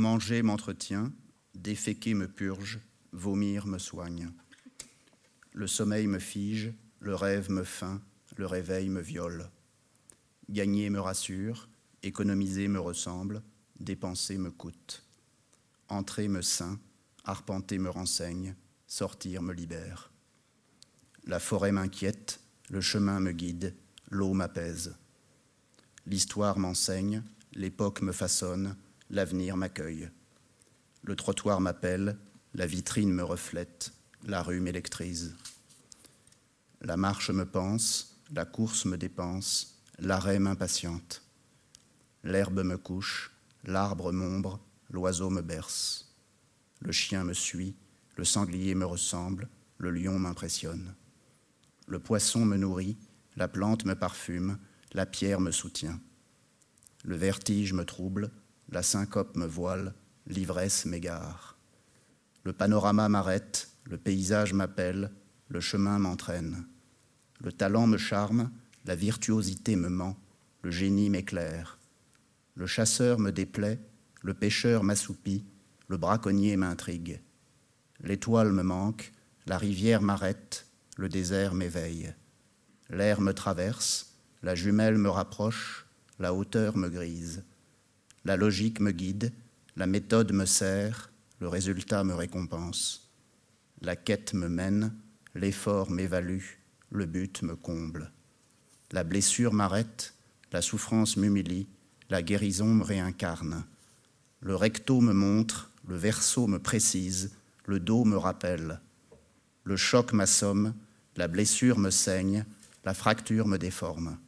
Manger m'entretient, déféquer me purge, vomir me soigne. Le sommeil me fige, le rêve me feint, le réveil me viole. Gagner me rassure, économiser me ressemble, dépenser me coûte. Entrer me ceint, arpenter me renseigne, sortir me libère. La forêt m'inquiète, le chemin me guide, l'eau m'apaise. L'histoire m'enseigne, l'époque me façonne, l'avenir m'accueille. Le trottoir m'appelle, la vitrine me reflète, la rue m'électrise. La marche me pense, la course me dépense, l'arrêt m'impatiente. L'herbe me couche, l'arbre m'ombre, l'oiseau me berce. Le chien me suit, le sanglier me ressemble, le lion m'impressionne. Le poisson me nourrit, la plante me parfume, la pierre me soutient. Le vertige me trouble, la syncope me voile, l'ivresse m'égare. Le panorama m'arrête, le paysage m'appelle, le chemin m'entraîne. Le talent me charme, la virtuosité me ment, le génie m'éclaire. Le chasseur me déplaît, le pêcheur m'assoupit, le braconnier m'intrigue. L'étoile me manque, la rivière m'arrête, le désert m'éveille. L'air me traverse, la jumelle me rapproche, la hauteur me grise. La logique me guide, la méthode me sert, le résultat me récompense. La quête me mène, l'effort m'évalue, le but me comble. La blessure m'arrête, la souffrance m'humilie, la guérison me réincarne. Le recto me montre, le verso me précise, le dos me rappelle. Le choc m'assomme, la blessure me saigne, la fracture me déforme.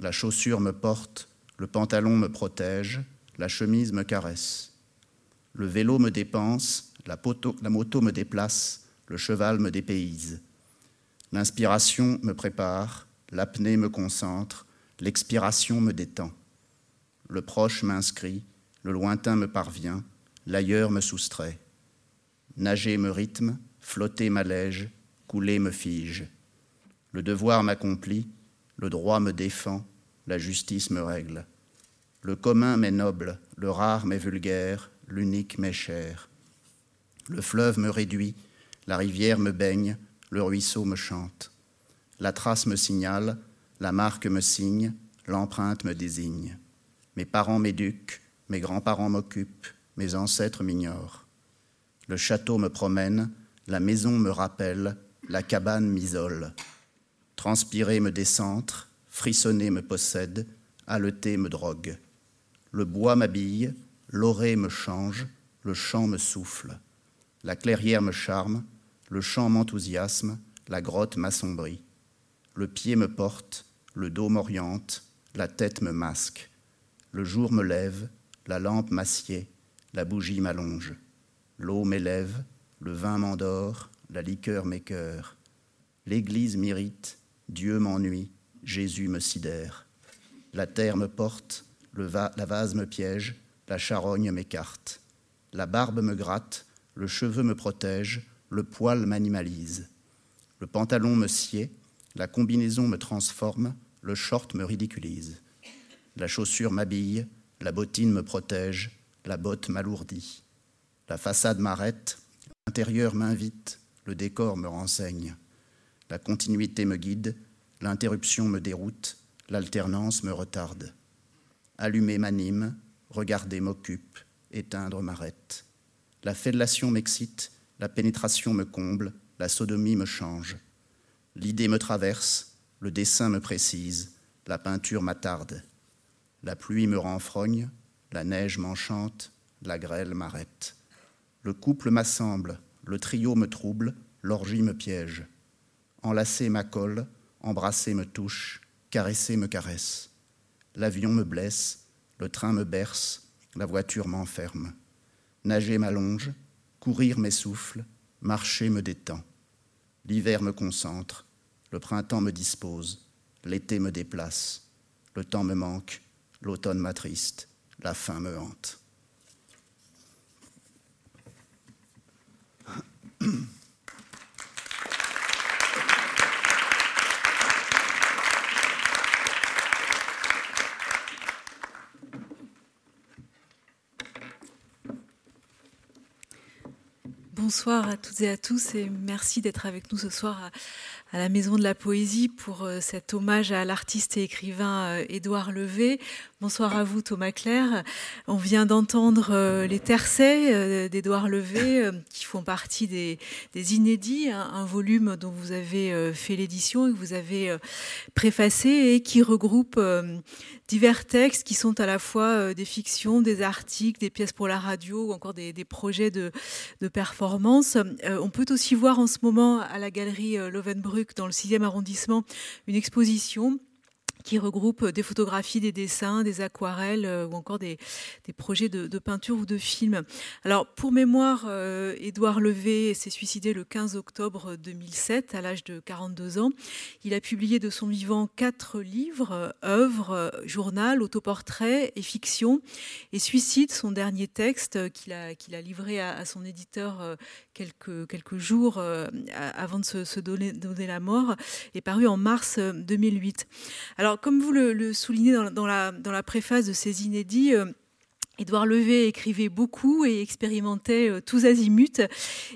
La chaussure me porte, le pantalon me protège, la chemise me caresse. Le vélo me dépense, la, moto me déplace, le cheval me dépayse. L'inspiration me prépare, l'apnée me concentre, l'expiration me détend. Le proche m'inscrit, le lointain me parvient, l'ailleurs me soustrait. Nager me rythme, flotter m'allège, couler me fige. Le devoir m'accomplit, le droit me défend, la justice me règle. Le commun m'est noble, le rare m'est vulgaire, l'unique m'est cher. Le fleuve me réduit, la rivière me baigne, le ruisseau me chante. La trace me signale, la marque me signe, l'empreinte me désigne. Mes parents m'éduquent, mes grands-parents m'occupent, mes ancêtres m'ignorent. Le château me promène, la maison me rappelle, la cabane m'isole. Transpirer me décentre, frissonner me possède, haleter me drogue. Le bois m'habille, l'orée me change, le chant me souffle. La clairière me charme, le chant m'enthousiasme, la grotte m'assombrit. Le pied me porte, le dos m'oriente, la tête me masque. Le jour me lève, la lampe m'assied, la bougie m'allonge. L'eau m'élève, le vin m'endort, la liqueur m'écœure. L'église m'irrite, Dieu m'ennuie, Jésus me sidère. La terre me porte, le la vase me piège, la charogne m'écarte. La barbe me gratte, le cheveu me protège, le poil m'animalise. Le pantalon me sied, la combinaison me transforme, le short me ridiculise. La chaussure m'habille, la bottine me protège, la botte m'alourdit. La façade m'arrête, l'intérieur m'invite, le décor me renseigne. La continuité me guide, L'interruption me déroute, l'alternance me retarde. Allumer m'anime, regarder m'occupe, éteindre m'arrête. La fellation m'excite, la pénétration me comble, la sodomie me change. L'idée me traverse, le dessin me précise, la peinture m'attarde. La pluie me renfrogne, la neige m'enchante, la grêle m'arrête. Le couple m'assemble, le trio me trouble, l'orgie me piège. Enlacer ma colle, Embrasser me touche, caresser me caresse. L'avion me blesse, le train me berce, la voiture m'enferme. Nager m'allonge, courir m'essouffle, marcher me détend. L'hiver me concentre, le printemps me dispose, l'été me déplace, le temps me manque, l'automne m'attriste, la faim me hante. Bonsoir à toutes et à tous et merci d'être avec nous ce soir à, la Maison de la Poésie pour euh, cet hommage à l'artiste et écrivain euh, Édouard Levé. Bonsoir à vous Thomas Claire. On vient d'entendre euh, les tercets d'Édouard Levé qui font partie des, inédits, un, volume dont vous avez fait l'édition et que vous avez préfacé et qui regroupe divers textes qui sont à la fois des fictions, des articles, des pièces pour la radio ou encore des, projets de, performance. on peut aussi voir en ce moment à la galerie Lovenbrück dans le 6e arrondissement une exposition qui regroupe des photographies, des dessins, des aquarelles euh, ou encore des, projets de, peinture ou de film. Alors, pour mémoire, euh, Édouard Levé s'est suicidé le 15 octobre 2007 à l'âge de 42 ans. Il a publié de son vivant quatre livres, œuvres, journal, autoportrait et fiction. Et Suicide, son dernier texte qu'il a, livré à, son éditeur euh, quelques, quelques jours avant de se, donner, donner, la mort, est paru en mars 2008. Alors, comme vous le, soulignez dans, la, préface de ces inédits, euh, Édouard Levé écrivait beaucoup et expérimentait euh, tous azimuts,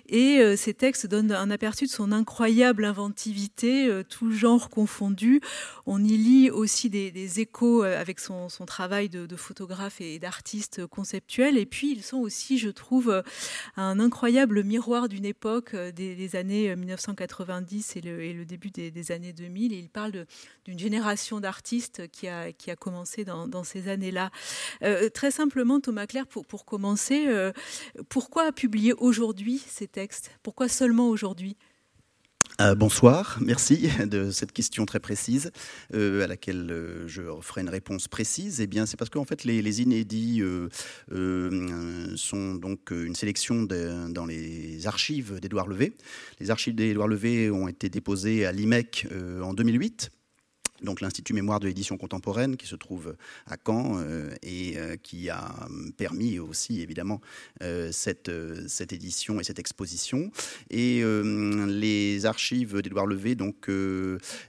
et euh, ces textes donnent un aperçu de son incroyable inventivité, euh, tout genre confondu. On y lit aussi des, échos avec son, travail de, photographe et d'artiste conceptuel, et puis ils sont aussi, je trouve, un incroyable miroir d'une époque des, années 1990 et le, début des, années 2000. Et il parle d'une génération d'artistes qui a, commencé dans ces années-là. très simplement, Thomas Claire, pour, commencer, euh, pourquoi publier aujourd'hui ces textes? Pourquoi seulement aujourd'hui? Euh, bonsoir, merci de cette question très précise euh, à laquelle je ferai une réponse précise. Eh bien, c'est parce qu'en fait, les, inédits sont donc une sélection dans les archives d'Édouard Levé. Les archives d'Édouard Levé ont été déposées à l'IMEC en 2008 donc l'Institut Mémoire de l'édition contemporaine qui se trouve à Caen euh, et euh, qui a permis aussi évidemment euh, cette, cette édition et cette exposition. Et les archives d'Édouard Levé, donc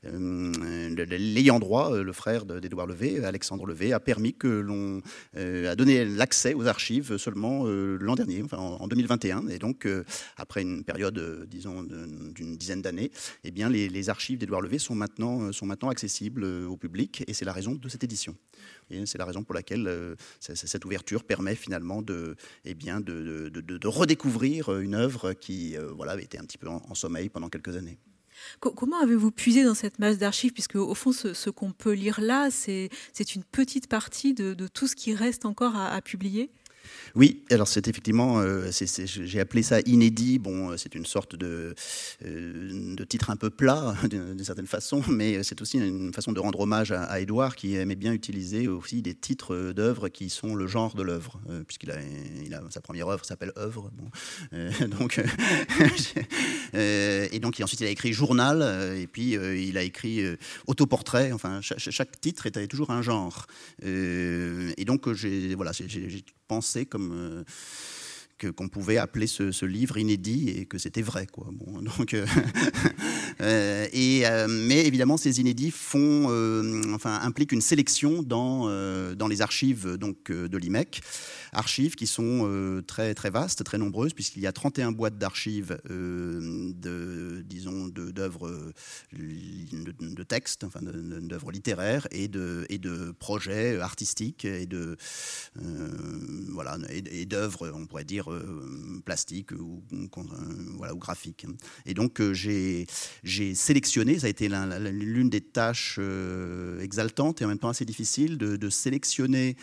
l'ayant droit, le frère d'Édouard Levé, Alexandre Levé, a permis que l'on a donné l'accès aux archives seulement l'an dernier, enfin en 2021. Et donc après une période, disons, d'une dizaine d'années, eh les archives d'Édouard Levé sont maintenant, sont maintenant accessibles euh, au public, et c'est la raison de cette édition. C'est la raison pour laquelle euh, cette ouverture permet finalement de, eh bien, de, redécouvrir une œuvre qui euh, voilà, avait été un petit peu en, sommeil pendant quelques années. Comment avez-vous puisé dans cette masse d'archives? Puisque, au fond, ce, qu'on peut lire là, c'est une petite partie de, tout ce qui reste encore à publier? Oui, alors c'est effectivement, euh, j'ai appelé ça inédit. Bon, euh, c'est une sorte de, euh, de, titre un peu plat d'une certaine façon, mais c'est aussi une façon de rendre hommage à, Édouard qui aimait bien utiliser aussi des titres d'œuvres qui sont le genre de l'œuvre, puisqu'il a, sa première œuvre s'appelle œuvre. donc, et donc ensuite il a écrit journal, et puis il a écrit autoportrait. Enfin, chaque, titre était toujours un genre. et donc j'ai voilà, j'ai pensé comme euh, qu'on pouvait appeler ce, livre inédit et que c'était vrai. Quoi. Donc, euh, euh, et, mais évidemment, ces inédits font, impliquent une sélection dans, dans les archives donc, de l'IMEC archives qui sont euh, très, très vastes, très nombreuses, puisqu'il y a 31 boîtes d'archives, euh, de, d'œuvres euh, de, de, textes, enfin d'œuvres littéraires et de, et de projets artistiques et de voilà et, d'œuvres, on pourrait dire plastiques ou, voilà ou graphiques. Et donc j'ai j'ai sélectionné, ça a été l'une des tâches exaltantes et en même temps assez difficiles de, sélectionner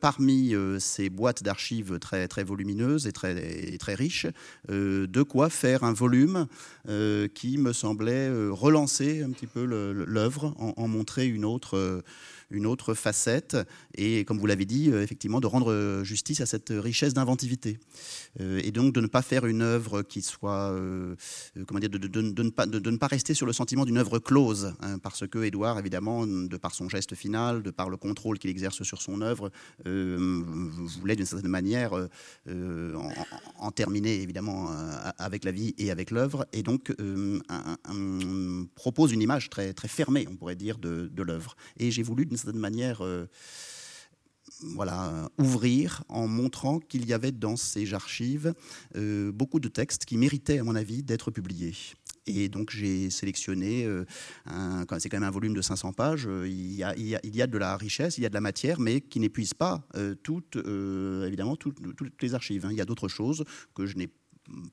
parmi ces boîtes d'archives très, très volumineuses et très, très riches, euh, de quoi faire un volume euh, qui me semblait euh, relancer un petit peu l'œuvre, en, en, montrer une autre une autre facette, et comme vous l'avez dit, euh, effectivement, de rendre justice à cette richesse d'inventivité. Euh, et donc de ne pas faire une œuvre qui soit, euh, comment dire, de, ne pas, de, ne pas rester sur le sentiment d'une œuvre close, hein, parce que Édouard, évidemment, de par son geste final, de par le contrôle qu'il exerce sur son œuvre, voulait d'une certaine manière en, terminer, évidemment, avec la vie et avec l'œuvre, et donc propose une image très, très fermée, on pourrait dire, de, de l'œuvre. Et j'ai voulu, d'une manière, euh, voilà, ouvrir en montrant qu'il y avait dans ces archives beaucoup de textes qui méritaient, à mon avis, d'être publiés. Et donc j'ai sélectionné, euh, c'est quand même un volume de 500 pages, euh, il y, a, de la richesse, il y a de la matière, mais qui n'épuise pas euh, toutes, évidemment, toutes, les archives. Hein. Il y a d'autres choses que je n'ai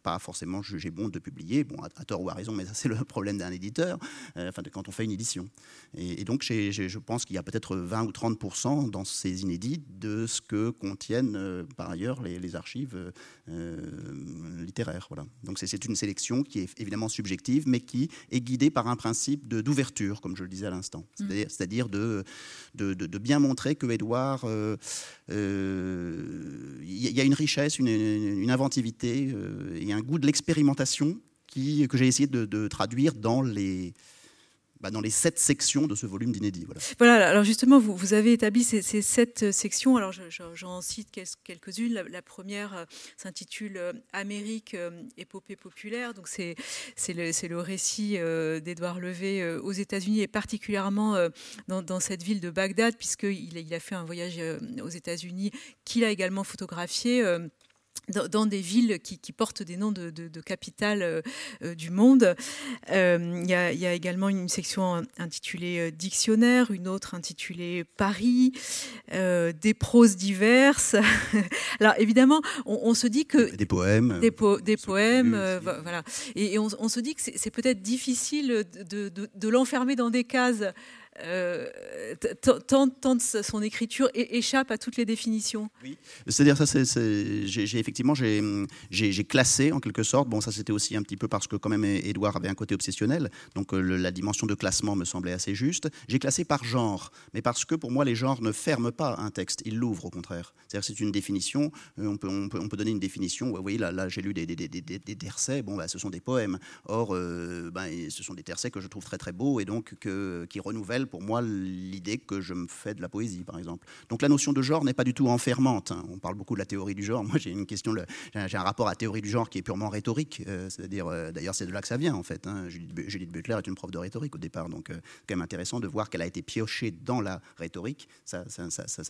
pas forcément jugé bon de publier, bon, à, tort ou à raison, mais ça c'est le problème d'un éditeur, euh, enfin, de, quand on fait une édition. Et, donc je pense qu'il y a peut-être 20 ou 30% dans ces inédits de ce que contiennent euh, par ailleurs les, archives euh, littéraires. Voilà. Donc c'est une sélection qui est évidemment subjective, mais qui est guidée par un principe d'ouverture, comme je le disais à l'instant. Mmh. C'est-à-dire de de, de, bien montrer que Édouard, il y a une richesse, une, une inventivité a un goût de l'expérimentation que j'ai essayé de, traduire dans les, bah, dans les sept sections de ce volume d'inédit. Voilà. alors justement, vous, avez établi ces, sept sections. Alors j'en cite quelques-unes. La, première euh, s'intitule euh, Amérique, euh, épopée populaire. Donc c'est le, le, récit d'Édouard Levé aux États-Unis et particulièrement dans, cette ville de Bagdad, puisqu'il il a fait un voyage aux États-Unis qu'il a également photographié dans, des villes qui, portent des noms de, de, capitales euh, euh, du monde. Euh, il y, a également une section intitulée Dictionnaire, une autre intitulée Paris, des proses diverses. Alors évidemment, on, se dit que... Des poèmes. Des, des poèmes, voilà. Et, on, on, se dit que c'est peut-être difficile de l'enfermer dans des cases euh, tant, tant, son écriture échappe à toutes les définitions. Oui, c'est-à-dire ça, j'ai, effectivement j'ai, classé en quelque sorte. Bon, ça c'était aussi un petit peu parce que quand même Édouard avait un côté obsessionnel, donc euh, la dimension de classement me semblait assez juste. J'ai classé par genre, mais parce que pour moi les genres ne ferment pas un texte, ils l'ouvrent au contraire. C'est-à-dire c'est une définition. Euh, on peut, on peut, on peut donner une définition. Vous voyez là, j'ai lu des, des, des, des, tercets. Bon, bah, ce sont des poèmes. Or, ben, ce sont des tercets que je trouve très très beaux et donc qui renouvellent pour moi l'idée que je me fais de la poésie, par exemple. Donc la notion de genre n'est pas du tout enfermante. Hein. On parle beaucoup de la théorie du genre. Moi, j'ai une question, j'ai un rapport à la théorie du genre qui est purement rhétorique. Euh, c'est-à-dire, euh, d'ailleurs, c'est de là que ça vient, en fait. Hein. Judith, Butler est une prof de rhétorique au départ, donc c'est euh, quand même intéressant de voir qu'elle a été piochée dans la rhétorique, sa,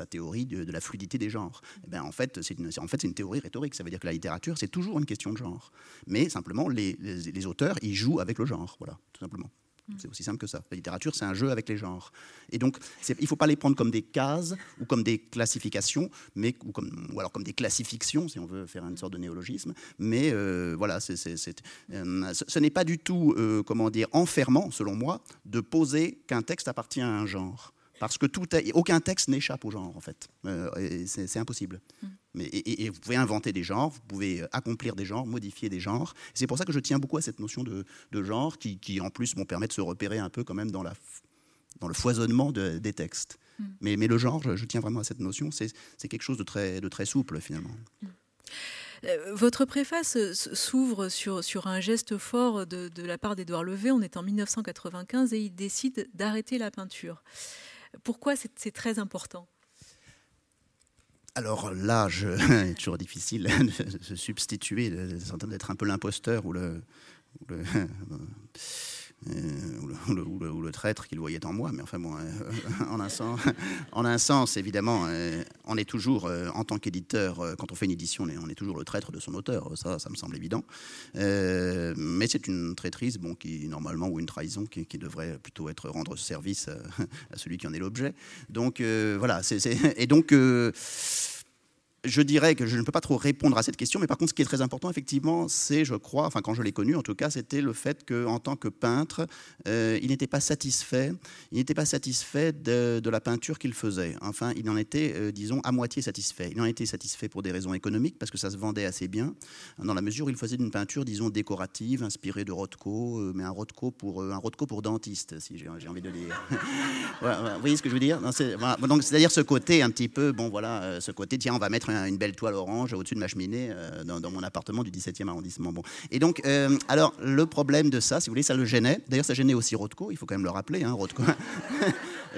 théorie de, la fluidité des genres. Eh ben, en fait, c'est une, théorie rhétorique. Ça veut dire que la littérature, c'est toujours une question de genre. Mais simplement, les auteurs, ils jouent avec le genre. Voilà, tout simplement. Mm. C'est aussi simple que ça. La littérature, c'est un jeu avec les genres. Et donc, il ne faut pas les prendre comme des cases ou comme des classifications, mais, ou, alors comme des classifictions, si on veut faire une sorte de néologisme. Mais euh, voilà, euh, ce n'est pas du tout, euh, comment dire, enfermant, selon moi, de poser qu'un texte appartient à un genre. Parce que tout aucun texte n'échappe au genre, en fait. c'est impossible. Mm. Mais, et, vous pouvez inventer des genres, vous pouvez euh, accomplir des genres, modifier des genres. C'est pour ça que je tiens beaucoup à cette notion de, genre qui, en plus, m'ont permet de se repérer un peu quand même dans, la, dans le foisonnement des textes. Mm. Mais, mais, le genre, je, tiens vraiment à cette notion, c'est quelque chose de très, de très souple finalement. Mm. Euh, votre préface s'ouvre sur, sur un geste fort de, de la part d'Édouard Levé. On est en 1995 et il décide d'arrêter la peinture. Pourquoi c'est très important? Alors là, je, est toujours difficile de se substituer, d'être un peu l'imposteur ou le, ou le, traître qu'il voyait en moi. Mais enfin bon, euh, en, un sens, en un sens, évidemment, euh, on est toujours, euh, en tant qu'éditeur, quand on fait une édition, on est, toujours le traître de son auteur. Ça, ça me semble évident. mais c'est une traîtrise, bon, qui normalement, ou une trahison, qui, devrait plutôt être rendre service à, celui qui en est l'objet. Donc voilà, et donc je dirais que je ne peux pas trop répondre à cette question, mais par contre, ce qui est très important, effectivement, c'est, je crois, enfin quand je l'ai connu en tout cas, c'était le fait qu'en tant que peintre, euh, il n'était pas satisfait, il n'était pas satisfait de, la peinture qu'il faisait. Enfin, il en était, euh, disons, à moitié satisfait. Il en était satisfait pour des raisons économiques, parce que ça se vendait assez bien, dans la mesure où il faisait une peinture, disons, décorative, inspirée de Rothko, euh, mais un Rothko pour un Rothko pour dentiste, si j'ai envie de dire. vous voyez ce que je veux dire? Donc, c'est-à-dire ce côté un petit peu, bon voilà, ce côté, tiens, on va mettre une belle toile orange au-dessus de ma cheminée euh, dans, mon appartement du 17e arrondissement. Bon. Et donc, euh, alors, le problème de ça, si vous voulez, ça le gênait. D'ailleurs, ça gênait aussi Rothko, il faut quand même le rappeler, hein, Rothko.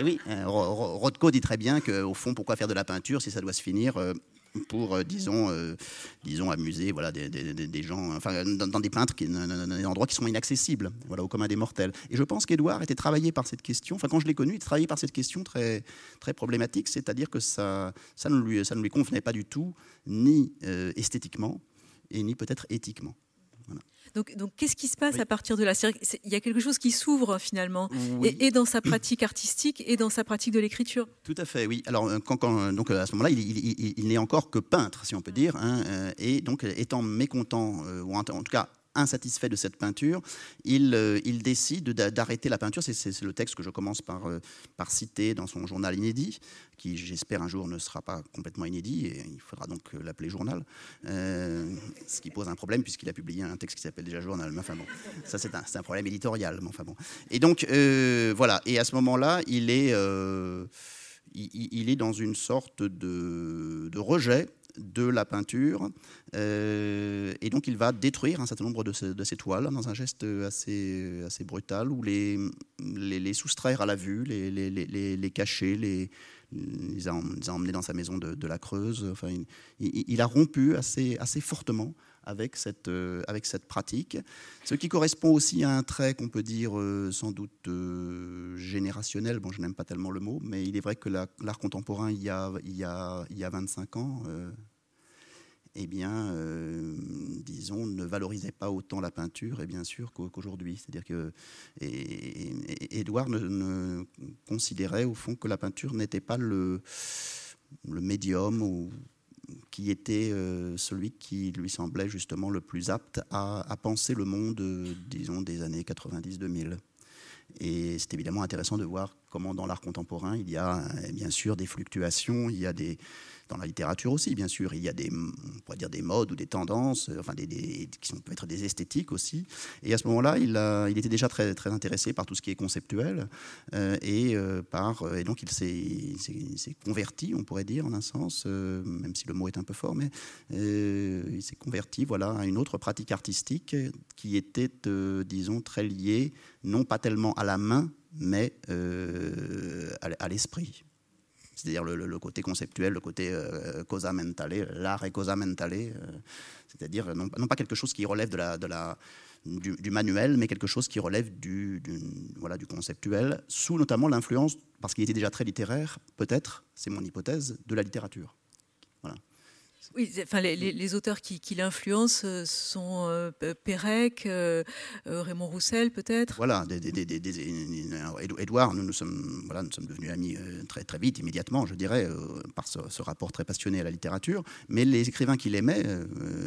Oui, euh, Rothko dit très bien qu'au fond, pourquoi faire de la peinture si ça doit se finir pour disons, disons amuser voilà, des, gens, enfin, dans, des peintres, qui, dans des endroits qui sont inaccessibles voilà, au commun des mortels. Et je pense qu'Édouard était travaillé par cette question, enfin quand je l'ai connu, il était travaillé par cette question très, très problématique, c'est-à-dire que ça, ça, ne lui, ça ne lui convenait pas du tout, ni esthétiquement, et ni peut-être éthiquement. Donc, donc qu'est-ce qui se passe à partir de là? Il y a quelque chose qui s'ouvre finalement, et, dans sa pratique artistique et dans sa pratique de l'écriture. Tout à fait, oui. Alors, euh, quand, donc, à ce moment-là, il, n'est encore que peintre, si on peut dire, hein, euh, et donc étant mécontent, euh, ou en tout cas insatisfait de cette peinture, il, euh, décide d'arrêter la peinture. C'est le texte que je commence par, euh, par citer dans son journal inédit, qui j'espère un jour ne sera pas complètement inédit, et il faudra donc euh, l'appeler journal, ce qui pose un problème puisqu'il a publié un texte qui s'appelle déjà journal. Mais enfin bon, ça c'est un, problème éditorial. Enfin bon. Et donc voilà, et à ce moment-là, il est, dans une sorte de rejet de la peinture. Euh, et donc il va détruire un certain nombre de ces, toiles dans un geste assez, assez brutal, où les, les, soustraire à la vue, les, les, les cacher, les, les, a, emmenés dans sa maison de, la Creuse. Enfin, il, a rompu assez, assez fortement avec cette, euh, avec cette pratique, ce qui correspond aussi à un trait qu'on peut dire euh, sans doute générationnel. Bon, je n'aime pas tellement le mot, mais il est vrai que l'art contemporain, il y, a, il, y a, il y a 25 ans, eh bien, euh, disons, ne valorisait pas autant la peinture, et bien sûr, qu'aujourd'hui. C'est-à-dire que Édouard ne, considérait au fond que la peinture n'était pas le, le médium ou, qui était euh, celui qui lui semblait justement le plus apte à, à penser le monde, disons, des années 90-2000. Et c'est évidemment intéressant de voir comment dans l'art contemporain, il y a bien sûr des fluctuations, il y a des, dans la littérature aussi, bien sûr, il y a des, on pourrait dire des modes ou des tendances, euh, enfin des, qui sont, être des esthétiques aussi. Et à ce moment-là, il, il était déjà très, très intéressé par tout ce qui est conceptuel euh, et, euh, par, et donc il s'est converti, on pourrait dire en un sens, même si le mot est un peu fort, mais il s'est converti voilà, à une autre pratique artistique qui était, disons, très liée, non pas tellement à la main, mais à l'esprit c'est-à-dire le, côté conceptuel, le côté euh, mentale, l'art et cosa mentale, euh, c'est-à-dire non, pas quelque chose qui relève de la, du, manuel, mais quelque chose qui relève du, voilà, du conceptuel, sous notamment l'influence, parce qu'il était déjà très littéraire, peut-être, c'est mon hypothèse, de la littérature. Oui, enfin, les, auteurs qui, l'influencent euh, sont euh, Pérec, euh, Raymond Roussel peut-être? Voilà, Édouard, nous, nous, sommes, voilà, nous sommes devenus amis très, très vite, immédiatement, je dirais, par ce, rapport très passionné à la littérature. Mais les écrivains qu'il aimait,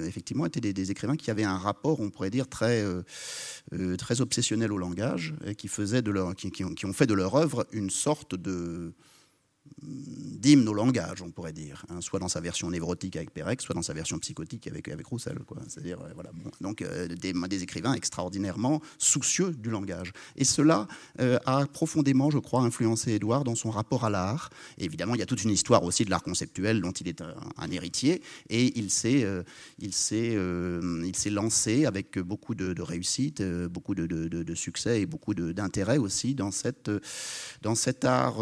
effectivement, étaient des, écrivains qui avaient un rapport, on pourrait dire, très, très obsessionnel au langage, et qui, faisaient de leur, qui ont fait de leur œuvre une sorte de d'hymne au langage, on pourrait dire, hein, soit dans sa version névrotique avec Pérec, soit dans sa version psychotique avec, avec Roussel. C'est-à-dire, euh, voilà, donc euh, des, écrivains extraordinairement soucieux du langage. Et cela euh, a profondément, je crois, influencé Édouard dans son rapport à l'art. Évidemment, il y a toute une histoire aussi de l'art conceptuel dont il est un, héritier, et il s'est, il s'est, il s'est lancé avec beaucoup de, réussite, beaucoup de, de, succès et beaucoup d'intérêt aussi dans, cette, dans cet art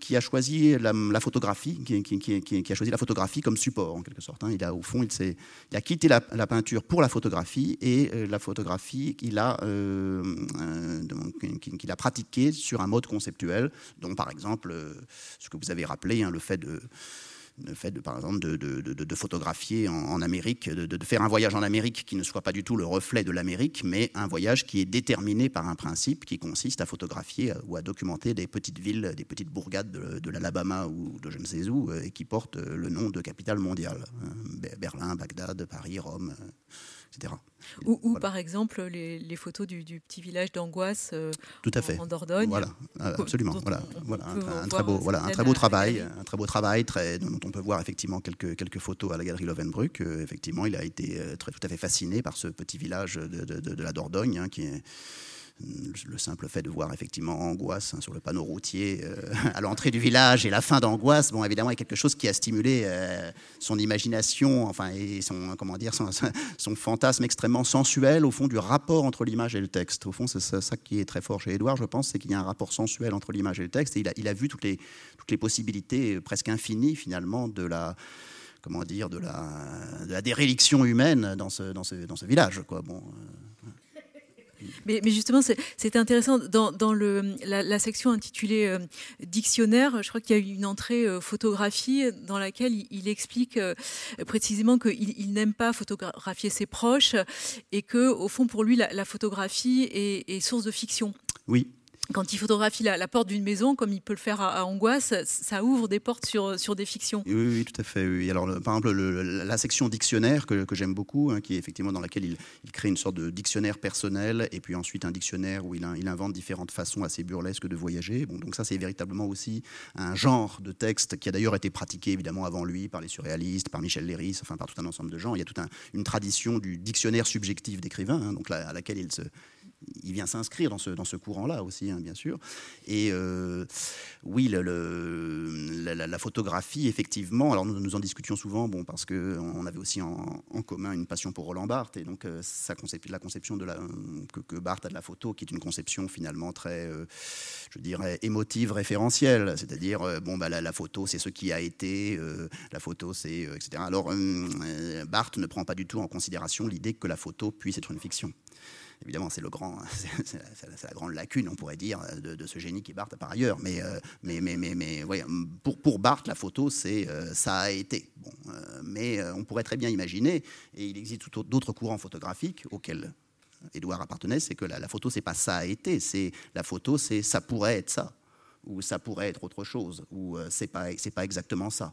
qui a choisi la, photographie, qui, a choisi la photographie comme support en quelque sorte. Hein. Il a au fond, il, a quitté la, peinture pour la photographie et euh, la photographie qu'il a, euh, euh, qu'il a pratiquée sur un mode conceptuel, dont par exemple ce que vous avez rappelé, hein, le fait de le fait, de, par exemple, de, photographier en, Amérique, de, faire un voyage en Amérique qui ne soit pas du tout le reflet de l'Amérique, mais un voyage qui est déterminé par un principe qui consiste à photographier euh, ou à documenter des petites villes, des petites bourgades de, l'Alabama ou de je ne sais où, euh, et qui portent le nom de capitale mondiale. Hein. Berlin, Bagdad, Paris, Rome. Euh, ou, par exemple les, photos du, petit village d'Angoisse euh, en, Dordogne. Voilà, absolument. Voilà, un, très beau, voilà, un très beau travail, un très beau travail, très, dont on peut voir effectivement quelques, quelques photos à la galerie Lovenbruck. Euh, effectivement, il a été euh, très, tout à fait fasciné par ce petit village de, de, la Dordogne, hein, qui est le simple fait de voir effectivement Angoisse hein, sur le panneau routier euh, à l'entrée du village et la fin d'Angoisse, bon, évidemment, est quelque chose qui a stimulé euh, son imagination, enfin, et son, comment dire, son, fantasme extrêmement sensuel, au fond, du rapport entre l'image et le texte. Au fond, c'est ça, qui est très fort chez Édouard, je pense, c'est qu'il y a un rapport sensuel entre l'image et le texte, et il a, vu toutes les, toutes les possibilités presque infinies, finalement, de la comment dire, de la, de déréliction humaine dans ce, dans ce, dans ce village. Quoi. Bon, mais, justement, c'est intéressant. Dans, la, section intitulée euh, Dictionnaire, je crois qu'il y a une entrée euh, photographie dans laquelle il, explique euh, précisément qu'il il, n'aime pas photographier ses proches et que, au fond, pour lui, la, photographie est source de fiction. Oui, quand il photographie la, porte d'une maison, comme il peut le faire à, Angoisse, ça ouvre des portes sur, sur des fictions. Oui, oui tout à fait. Alors, par exemple, la section dictionnaire que, j'aime beaucoup, hein, qui est effectivement dans laquelle il, crée une sorte de dictionnaire personnel, et puis ensuite un dictionnaire où il, il invente différentes façons assez burlesques de voyager. Bon, donc ça, c'est véritablement aussi un genre de texte qui a d'ailleurs été pratiqué évidemment avant lui par les surréalistes, par Michel Léris, enfin par tout un ensemble de gens. Il y a toute une tradition du dictionnaire subjectif d'écrivain, hein, donc à laquelle il se, il vient s'inscrire dans ce, dans ce courant-là aussi, hein, bien sûr. Et euh, oui, la, photographie, effectivement, alors nous, nous en discutions souvent, bon, parce qu'on avait aussi en, commun une passion pour Roland Barthes, et donc euh, sa la conception de la, que, Barthes a de la photo, qui est une conception finalement très, euh, je dirais, émotive, référentielle, c'est-à-dire, bon, bah, la, photo, c'est ce qui a été, la photo, c'est, etc. Alors, Barthes ne prend pas du tout en considération l'idée que la photo puisse être une fiction. Évidemment, c'est la, grande lacune, on pourrait dire, de, ce génie qui Barthes par ailleurs. Mais, euh, pour, pour Barthes, la photo, c'est euh, ça a été. Euh, mais on pourrait très bien imaginer, et il existe d'autres courants photographiques auxquels Édouard appartenait, c'est que la, la photo, c'est pas ça a été, c'est la photo, c'est ça pourrait être ça, ou ça pourrait être autre chose, ou c'est pas pas exactement ça.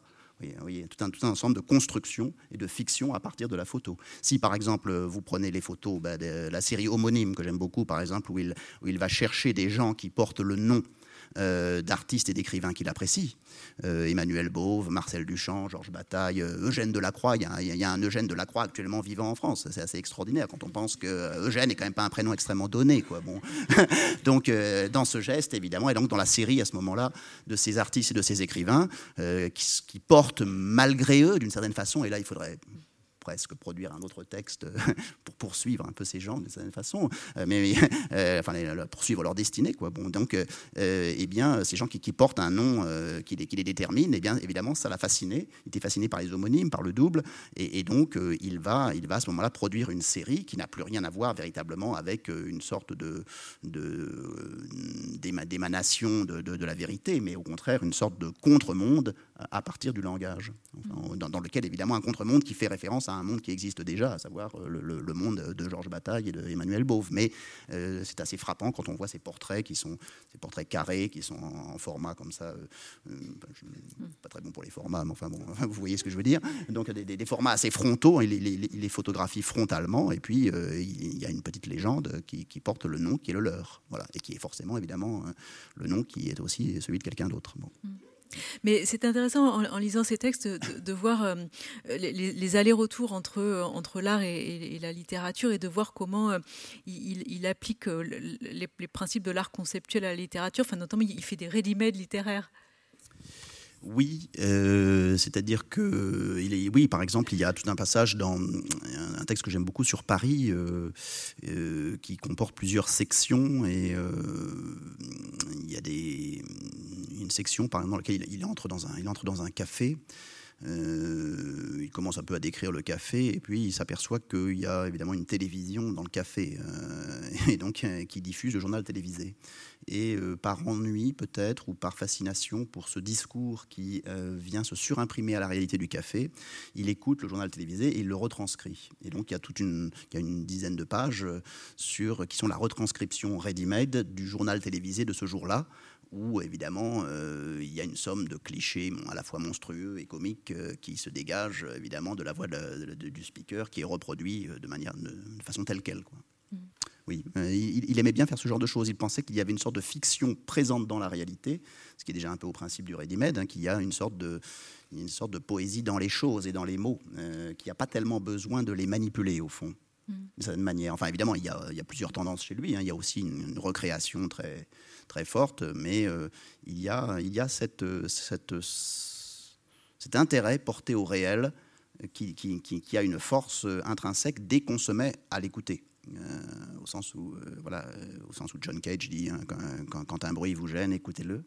Oui, tout, un, tout un ensemble de constructions et de fictions à partir de la photo. Si par exemple vous prenez les photos bah, de la série homonyme que j'aime beaucoup, par exemple, où il, où il va chercher des gens qui portent le nom euh, d'artistes et d'écrivains qu'il apprécie. Euh, Emmanuel Bove, Marcel Duchamp, Georges Bataille, euh, Eugène Delacroix. Il y, a, un Eugène Delacroix actuellement vivant en France. C'est assez extraordinaire quand on pense que Eugène n'est quand même pas un prénom extrêmement donné. Quoi. Bon. donc, dans ce geste, évidemment, et donc dans la série à ce moment-là de ces artistes et de ces écrivains qui portent malgré eux, d'une certaine façon, et là il faudrait presque produire un autre texte pour poursuivre un peu ces gens de certaine façon, euh, mais euh, enfin poursuivre leur destinée quoi. Bon donc euh, eh bien ces gens qui, portent un nom qui les, détermine, eh bien évidemment ça l'a fasciné. Il était fasciné par les homonymes, par le double, et, donc il va il va à ce moment-là produire une série qui n'a plus rien à voir véritablement avec une sorte de d'émanation de, la vérité, mais au contraire une sorte de contre-monde à partir du langage, dans, dans, lequel évidemment un contre-monde qui fait référence à un monde qui existe déjà, à savoir euh, le, monde de Georges Bataille et d'Emmanuel Bove. Mais euh, c'est assez frappant quand on voit ces portraits qui sont ces portraits carrés, qui sont en, format comme ça. Euh, pas très bon pour les formats, mais enfin bon, vous voyez ce que je veux dire. Donc des, formats assez frontaux, il, les photographie frontalement, et puis il y a une petite légende qui, porte le nom qui est le leur, voilà, et qui est forcément évidemment le nom qui est aussi celui de quelqu'un d'autre. Bon. Mais c'est intéressant en, lisant ces textes de, voir euh, les, allers-retours entre, euh, entre l'art et, la littérature et de voir comment euh, il, applique les, principes de l'art conceptuel à la littérature. Enfin, notamment, il fait des ready-made littéraires. Oui, euh, c'est-à-dire que, est, oui, par exemple, il y a tout un passage dans un texte que j'aime beaucoup sur Paris, euh, euh, qui comporte plusieurs sections, et il y a des, une section, par dans laquelle il entre dans un café. Il commence un peu à décrire le café et puis il s'aperçoit qu'il y a évidemment une télévision dans le café et donc qui diffuse le journal télévisé et euh, par ennui peut-être ou par fascination pour ce discours qui euh, vient se surimprimer à la réalité du café, il écoute le journal télévisé et il le retranscrit. Et donc il y a toute une, il y a une dizaine de pages euh, sur, qui sont la retranscription ready-made du journal télévisé de ce jour-là, où évidemment il y a une somme de clichés à la fois monstrueux et comiques qui se dégagent évidemment de la voix du speaker qui est reproduit de manière de, façon telle quelle. Quoi. Mmh. Oui, euh, il, aimait bien faire ce genre de choses. Il pensait qu'il y avait une sorte de fiction présente dans la réalité, ce qui est déjà un peu au principe du ready-made, hein, qu'il y a une sorte, de, une sorte de poésie dans les choses et dans les mots, euh, qu'il n'y a pas tellement besoin de les manipuler au fond, mm. d'une certaine manière. Enfin, évidemment, il y a, plusieurs tendances chez lui. Hein. Il y a aussi une, recréation très, très forte, mais euh, il, y a, cet intérêt porté au réel qui, a une force intrinsèque dès qu'on se met à l'écouter. Euh, au sens où voilà, euh, au sens où John Cage dit hein, quand, un bruit vous gêne, écoutez-le.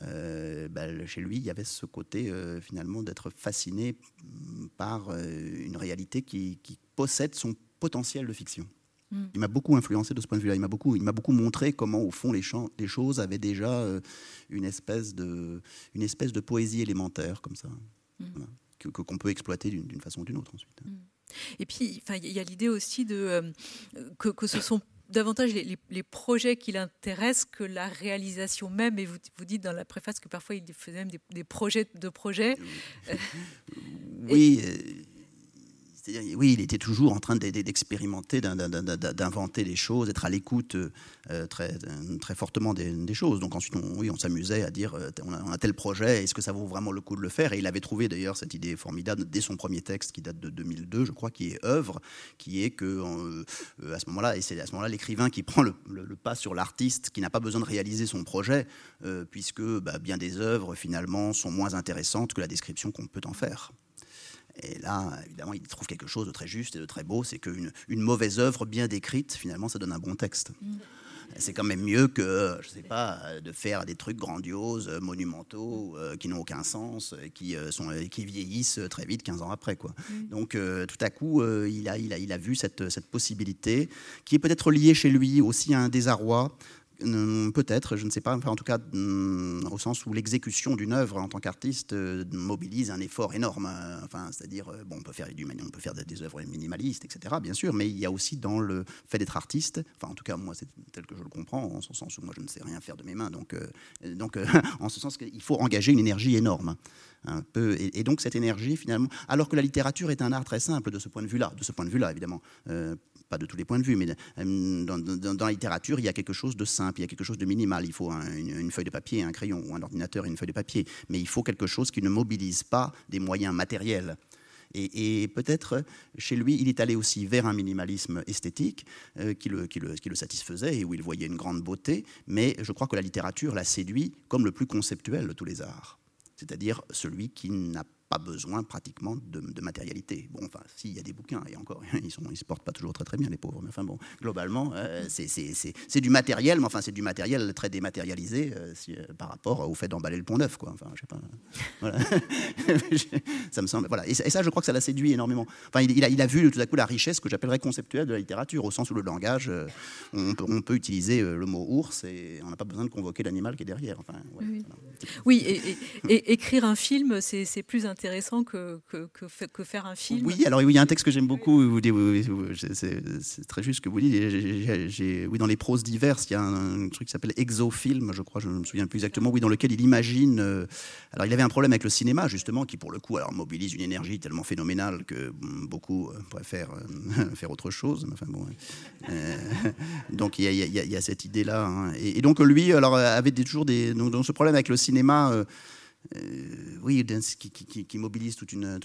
bah, chez lui, il y avait ce côté finalement d'être fasciné par une réalité qui, possède son potentiel de fiction. Hmm. Il m'a beaucoup influencé de ce point de vue-là. Il m'a beaucoup, il m'a beaucoup montré comment, au fond, les, les choses avaient déjà une, espèce de, une espèce de poésie élémentaire, comme ça, hmm. que, qu'on peut exploiter d'une, façon ou d'une autre ensuite. Hmm. Et puis, il y a l'idée aussi de, que, que ce sont davantage les, projets qui l'intéressent que la réalisation même. Et vous, vous dites dans la préface que parfois il faisait même des, projets de projets. Oui, oui, il était toujours en train d'expérimenter, d'inventer des choses, d'être à l'écoute euh, très, très fortement des, choses. Donc ensuite, on, oui, on s'amusait à dire, euh, on a, tel projet, est-ce que ça vaut vraiment le coup de le faire? Et il avait trouvé d'ailleurs cette idée formidable dès son premier texte qui date de 2002, je crois, qui est œuvre, qui est que euh, à ce moment-là, et c'est à ce moment-là l'écrivain qui prend le, pas sur l'artiste, qui n'a pas besoin de réaliser son projet, puisque bah, bien des œuvres finalement sont moins intéressantes que la description qu'on peut en faire. Et là, évidemment, il trouve quelque chose de très juste et de très beau, c'est qu'une une mauvaise œuvre bien décrite, finalement, ça donne un bon texte. Mm. C'est quand même mieux que, je sais pas, de faire des trucs grandioses, monumentaux, euh, qui n'ont aucun sens, qui, euh, sont, qui vieillissent très vite, 15 ans après. Quoi. Mm. Donc, euh, tout à coup, il, a, il, a, il a vu cette, cette possibilité, qui est peut-être liée chez lui aussi à un désarroi Peut-être, je ne sais pas, enfin, en tout cas, mm, au sens où l'exécution d'une œuvre en tant qu'artiste euh, mobilise un effort énorme. Euh, enfin, c'est-à-dire, euh, bon, on peut faire du, on peut faire des, œuvres minimalistes, etc., bien sûr, mais il y a aussi dans le fait d'être artiste, enfin, en tout cas, moi, c'est tel que je le comprends, en ce sens où moi, je ne sais rien faire de mes mains, donc, donc en ce sens qu'il faut engager une énergie énorme. Un peu, et, donc cette énergie finalement, alors que la littérature est un art très simple de ce point de vue-là, de ce point de vue-là évidemment, pas de tous les points de vue, mais euh, dans, la littérature, il y a quelque chose de simple, il y a quelque chose de minimal. Il faut une, feuille de papier, un crayon, ou un ordinateur et une feuille de papier. Mais il faut quelque chose qui ne mobilise pas des moyens matériels. Et, peut-être chez lui, il est allé aussi vers un minimalisme esthétique euh, qui, le, qui, le, qui, le, satisfaisait et où il voyait une grande beauté. Mais je crois que la littérature l'a séduit comme le plus conceptuel de tous les arts, c'est-à-dire celui qui n'a pas besoin pratiquement de, matérialité. Bon, enfin, s'il y a des bouquins, et encore, ils ne ils se portent pas toujours très très bien, les pauvres, mais enfin bon, globalement, euh, c'est du matériel, mais enfin, c'est du matériel très dématérialisé euh, euh, par rapport au fait d'emballer le pont neuf, quoi. Enfin, je sais pas. Voilà. ça me semble, voilà. Et, ça, je crois que ça l'a séduit énormément. Enfin, il, a, il, a, vu tout à coup la richesse que j'appellerais conceptuelle de la littérature, au sens où le langage, on, peut, on, peut, utiliser le mot ours et on n'a pas besoin de convoquer l'animal qui est derrière. Enfin, oui, oui et, et, écrire un film, c'est plus intéressant intéressant que, que, que, faire un film. Oui, alors il y a un texte que j'aime beaucoup, vous c'est très juste ce que vous dites. oui, dans les proses diverses, il y a un, truc qui s'appelle Exofilm, je crois, je ne me souviens plus exactement, oui, dans lequel il imagine. Euh, alors il avait un problème avec le cinéma, justement, qui pour le coup alors, mobilise une énergie tellement phénoménale que beaucoup euh, préfèrent euh, faire autre chose. Enfin, bon, donc il y, y, a cette idée-là. Hein. Et, donc lui, alors, avait toujours des, donc, ce problème avec le cinéma. Euh, oui, qui, mobilise toute une,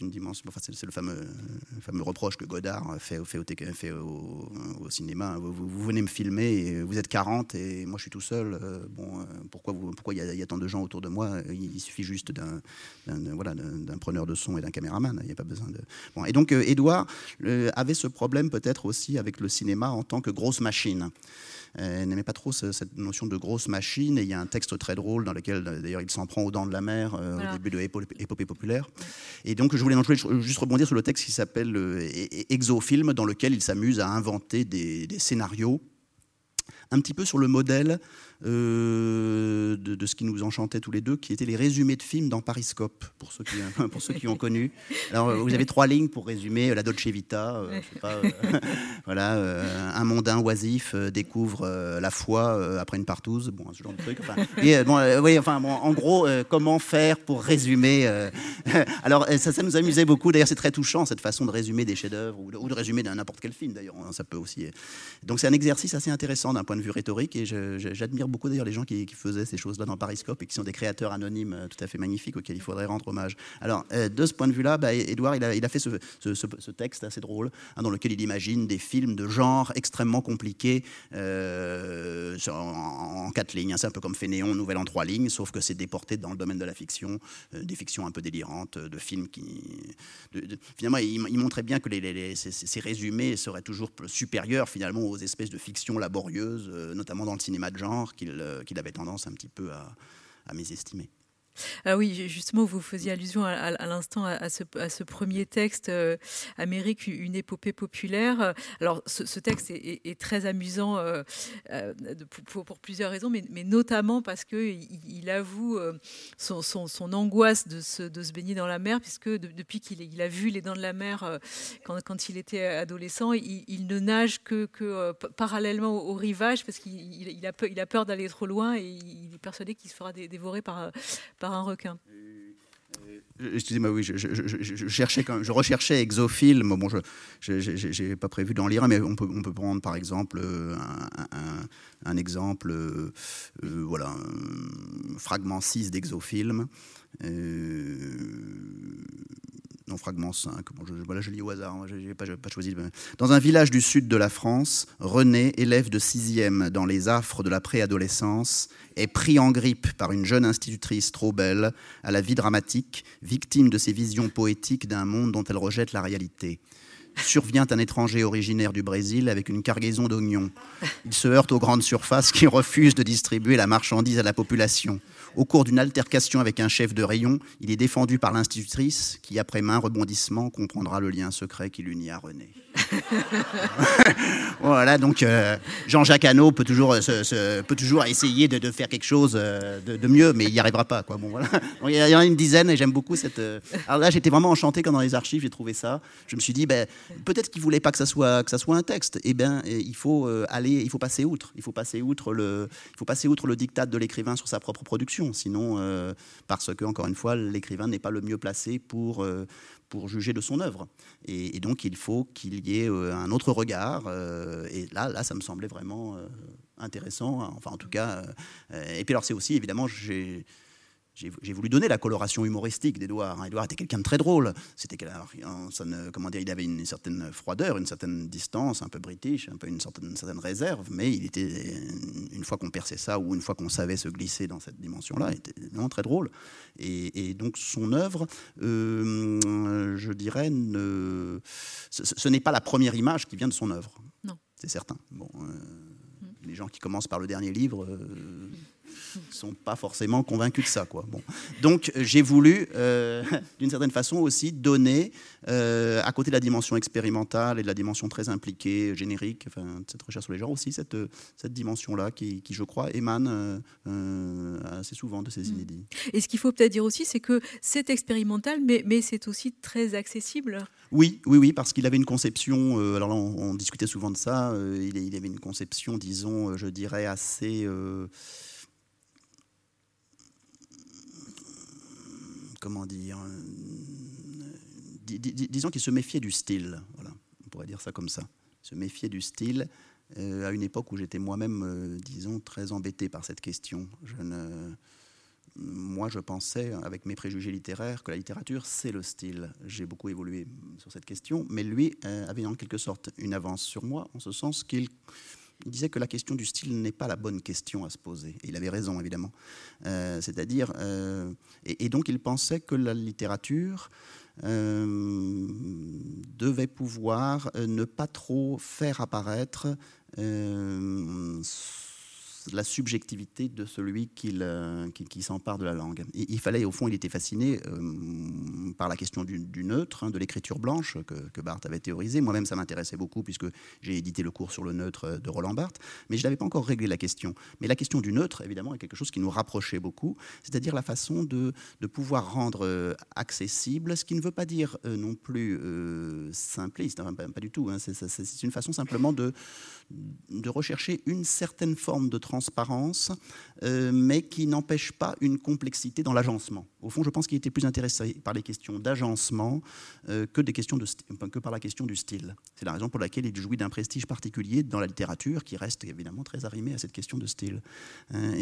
dimension. Enfin, c'est le fameux, fameux reproche que Godard fait, fait, au, fait au, cinéma. Vous, venez me filmer, et vous êtes 40 et moi je suis tout seul. Euh, bon, euh, pourquoi il y, y, a tant de gens autour de moi il, suffit juste d'un voilà, preneur de son et d'un caméraman. Il n'y a pas besoin de. Bon, et donc, Edouard avait ce problème peut-être aussi avec le cinéma en tant que grosse machine. Elle n'aimait pas trop cette notion de grosse machine. Et il y a un texte très drôle dans lequel, d'ailleurs, il s'en prend aux dents de la mer euh, au début de l'épopée populaire. Et donc, je voulais juste rebondir sur le texte qui s'appelle euh, Exofilm, dans lequel il s'amuse à inventer des, des scénarios un petit peu sur le modèle euh, de, ce qui nous enchantait tous les deux, qui étaient les résumés de films dans Pariscope, pour ceux qui, pour ceux qui ont connu. Alors, vous avez trois lignes pour résumer la Dolce Vita. Euh, euh, voilà, un mondain oisif découvre la foi après une partouze, bon, ce genre de truc. enfin, bon, en gros, comment faire pour résumer Alors, ça, ça nous amusait beaucoup. D'ailleurs, c'est très touchant cette façon de résumer des chefs-d'œuvre ou, ou, de résumer n'importe quel film. D'ailleurs, hein, ça peut aussi. Donc, c'est un exercice assez intéressant d'un point de vue rhétorique, et j'admire beaucoup d'ailleurs les gens qui, faisaient ces choses-là dans Pariscope et qui sont des créateurs anonymes euh, tout à fait magnifiques auxquels il faudrait rendre hommage. Alors, euh, de ce point de vue-là, bah, Edouard, il a, il fait ce, texte assez drôle hein, dans lequel il imagine des films de genre extrêmement compliqués euh, en, quatre lignes. C'est un peu comme Fénéon, nouvelle en trois lignes, sauf que c'est déporté dans le domaine de la fiction, des fictions un peu délirantes, de films qui. finalement, il, montrait bien que ces, résumés seraient toujours supérieurs finalement aux espèces de fictions laborieuses, notamment dans le cinéma de genre, qu'il euh, qu'il avait tendance un petit peu à, à mésestimer. Ah oui, justement, vous faisiez allusion à, l'instant à, ce, premier texte, euh, Amérique, une épopée populaire. Alors, ce, texte est, très amusant euh, euh, pour, plusieurs raisons, mais, notamment parce qu'il il avoue son, angoisse de se, baigner dans la mer, puisque depuis qu'il il a vu les dents de la mer quand, il était adolescent, il, ne nage que, parallèlement au, rivage, parce qu'il a, peur d'aller trop loin et il est persuadé qu'il se fera dévorer par un requin. Excusez-moi, oui, je, cherchais je recherchais exophiles. Bon, je n'ai pas prévu d'en lire un, mais on peut, prendre par exemple euh, un, exemple, euh, euh, voilà, un fragment 6 d'exofilm. Non, fragment 5. Bon, je, lis au hasard, hein, je pas, choisi. Dans un village du sud de la France, René, élève de 6e dans les affres de la préadolescence, est pris en grippe par une jeune institutrice trop belle, à la vie dramatique, victime de ses visions poétiques d'un monde dont elle rejette la réalité. Survient un étranger originaire du Brésil avec une cargaison d'oignons. Il se heurte aux grandes surfaces qui refusent de distribuer la marchandise à la population. Au cours d'une altercation avec un chef de rayon, il est défendu par l'institutrice qui, après main rebondissement, comprendra le lien secret qui l'unit à René. voilà, donc euh, Jean-Jacques Hano peut toujours, euh, peut toujours essayer de, faire quelque chose euh, de, mieux, mais il n'y arrivera pas. Quoi. Bon, voilà. il y en a une dizaine et j'aime beaucoup cette. Alors là, j'étais vraiment enchanté quand dans les archives j'ai trouvé ça. Je me suis dit, ben, peut-être qu'il voulait pas que ça soit que ça soit un texte. Eh bien, il faut aller, il faut passer outre. Il faut passer outre le, il faut passer outre le diktat de l'écrivain sur sa propre production. Sinon, parce que encore une fois, l'écrivain n'est pas le mieux placé pour pour juger de son œuvre. Et, donc, il faut qu'il y ait euh, un autre regard. Euh, et là, là, ça me semblait vraiment euh, intéressant. Enfin, en tout cas. et puis, alors, c'est aussi, évidemment, j'ai j'ai voulu donner la coloration humoristique d'Edouard. Edouard était quelqu'un de très drôle. C'était comment dire, il avait une certaine froideur, une certaine distance, un peu british, un peu une certaine, certaine réserve, mais il était une fois qu'on perçait ça ou une fois qu'on savait se glisser dans cette dimension-là, il était vraiment très drôle. Et, donc son œuvre, euh, je dirais, ne, ce, n'est pas la première image qui vient de son œuvre. Non. C'est certain. Bon, euh, mm. les gens qui commencent par le dernier livre. Euh, sont pas forcément convaincus de ça. Quoi. Bon. Donc j'ai voulu, euh, d'une certaine façon aussi, donner, euh, à côté de la dimension expérimentale et de la dimension très impliquée, générique, enfin, cette recherche sur les genres aussi, cette, cette dimension-là qui, je crois, émane euh, assez souvent de ces mm. inédits. Et ce qu'il faut peut-être dire aussi, c'est que c'est expérimental, mais, mais c'est aussi très accessible. Oui, oui, oui, parce qu'il avait une conception, alors là on, discutait souvent de ça, il, il, avait une conception, disons, je dirais, assez comment dire, euh, disons qu'il se méfiait du style. Voilà, on pourrait dire ça comme ça. Se méfiait du style euh, à une époque où j'étais moi-même, euh, disons, très embêté par cette question. Moi, je pensais, avec mes préjugés littéraires, que la littérature, c'est le style. J'ai beaucoup évolué sur cette question, mais lui avait en quelque sorte une avance sur moi, en ce sens qu'il il disait que la question du style n'est pas la bonne question à se poser. Il avait raison, évidemment. Euh, c'est-à-dire, euh, et, donc il pensait que la littérature euh, devait pouvoir ne pas trop faire apparaître la subjectivité de celui qui, qui, s'empare de la langue. il fallait, au fond, il était fasciné euh, par la question du, neutre, hein, de l'écriture blanche que, que, Barthes avait théorisé. Moi-même, ça m'intéressait beaucoup puisque j'ai édité le cours sur le neutre de Roland Barthes, mais je n'avais pas encore réglé la question. Mais la question du neutre, évidemment, est quelque chose qui nous rapprochait beaucoup, c'est-à-dire la façon de, pouvoir rendre euh, accessible, ce qui ne veut pas dire euh, non plus simpliste, hein, pas, du tout. Hein. c'est une façon simplement de, de rechercher une certaine forme de transparence, euh, mais qui n'empêche pas une complexité dans l'agencement. Au fond, je pense qu'il était plus intéressé par les questions d'agencement euh, que, des questions de, que par la question du style. C'est la raison pour laquelle il jouit d'un prestige particulier dans la littérature, qui reste évidemment très arrimé à cette question de style. Hein,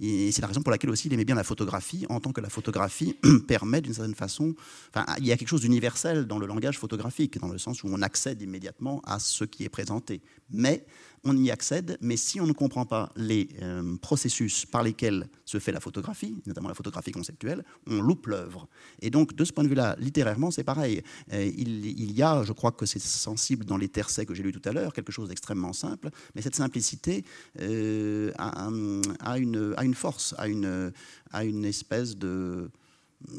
et, c'est la raison pour laquelle aussi il aimait bien la photographie, en tant que la photographie permet d'une certaine façon... Enfin, il y a quelque chose d'universel dans le langage photographique, dans le sens où on accède immédiatement à ce qui est présenté. Mais on y accède, mais si on ne comprend pas les euh, processus par lesquels se fait la photographie, notamment la photographie conceptuelle, on loupe l'œuvre. Et donc, de ce point de vue-là, littérairement, c'est pareil. Euh, il, y a, je crois que c'est sensible dans les tercets que j'ai lus tout à l'heure, quelque chose d'extrêmement simple, mais cette simplicité euh, a, une, force, a une espèce de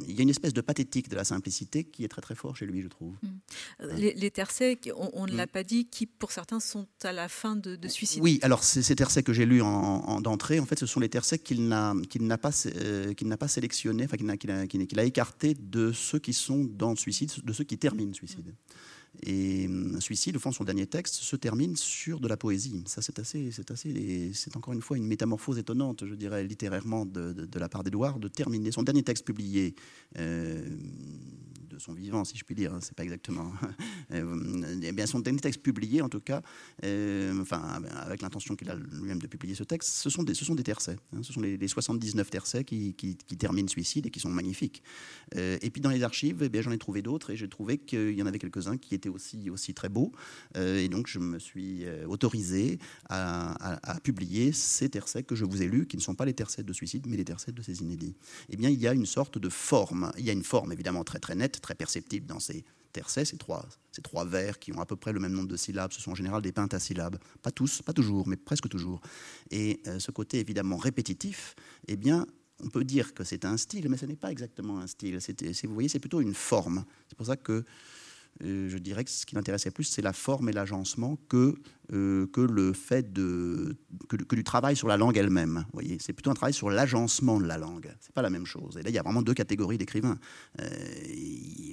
il y a une espèce de pathétique de la simplicité qui est très très fort chez lui, je trouve. Hmm. Les, les tercets, on, ne l'a hmm. pas dit, qui pour certains sont à la fin de, de suicide. Oui, alors ces tercets que j'ai lus en, d'entrée, en fait, ce sont les tercets qu'il n'a qu'il n'a pas euh, pas enfin qu'il a, écartés de ceux qui sont dans le suicide, de ceux qui terminent le suicide. Hmm. Et hum, Suicide, au fond, son dernier texte se termine sur de la poésie. Ça, c'est assez, c'est assez, c'est encore une fois une métamorphose étonnante, je dirais, littérairement de, la part d'Edouard, de terminer son dernier texte publié. Euh, son vivant, si je puis dire, hein, c'est pas exactement. euh, eh bien, son dernier texte publié, en tout cas, euh, enfin, avec l'intention qu'il a lui-même de publier ce texte, ce sont des, ce sont des tercets. Hein, ce sont les, 79 tercets qui, qui, terminent Suicide et qui sont magnifiques. Euh, et puis dans les archives, eh j'en ai trouvé d'autres et j'ai trouvé qu'il y en avait quelques-uns qui étaient aussi, aussi très beaux. Et donc, je me suis autorisé à, à, publier ces tercets que je vous ai lus, qui ne sont pas les tercets de Suicide, mais les tercets de ces inédits. Eh bien, il y a une sorte de forme. Il y a une forme évidemment très très nette, très perceptible dans ces tercets, ces trois, ces trois vers qui ont à peu près le même nombre de syllabes. Ce sont en général des pentasyllabes. Pas tous, pas toujours, mais presque toujours. Et euh, ce côté évidemment répétitif, eh bien, on peut dire que c'est un style, mais ce n'est pas exactement un style. Si vous voyez, c'est plutôt une forme. C'est pour ça que je dirais que ce qui m'intéressait plus, c'est la forme et l'agencement que, euh, que le fait de, que, du travail sur la langue elle-même. C'est plutôt un travail sur l'agencement de la langue. C'est pas la même chose. Et là, il y a vraiment deux catégories d'écrivains. Euh,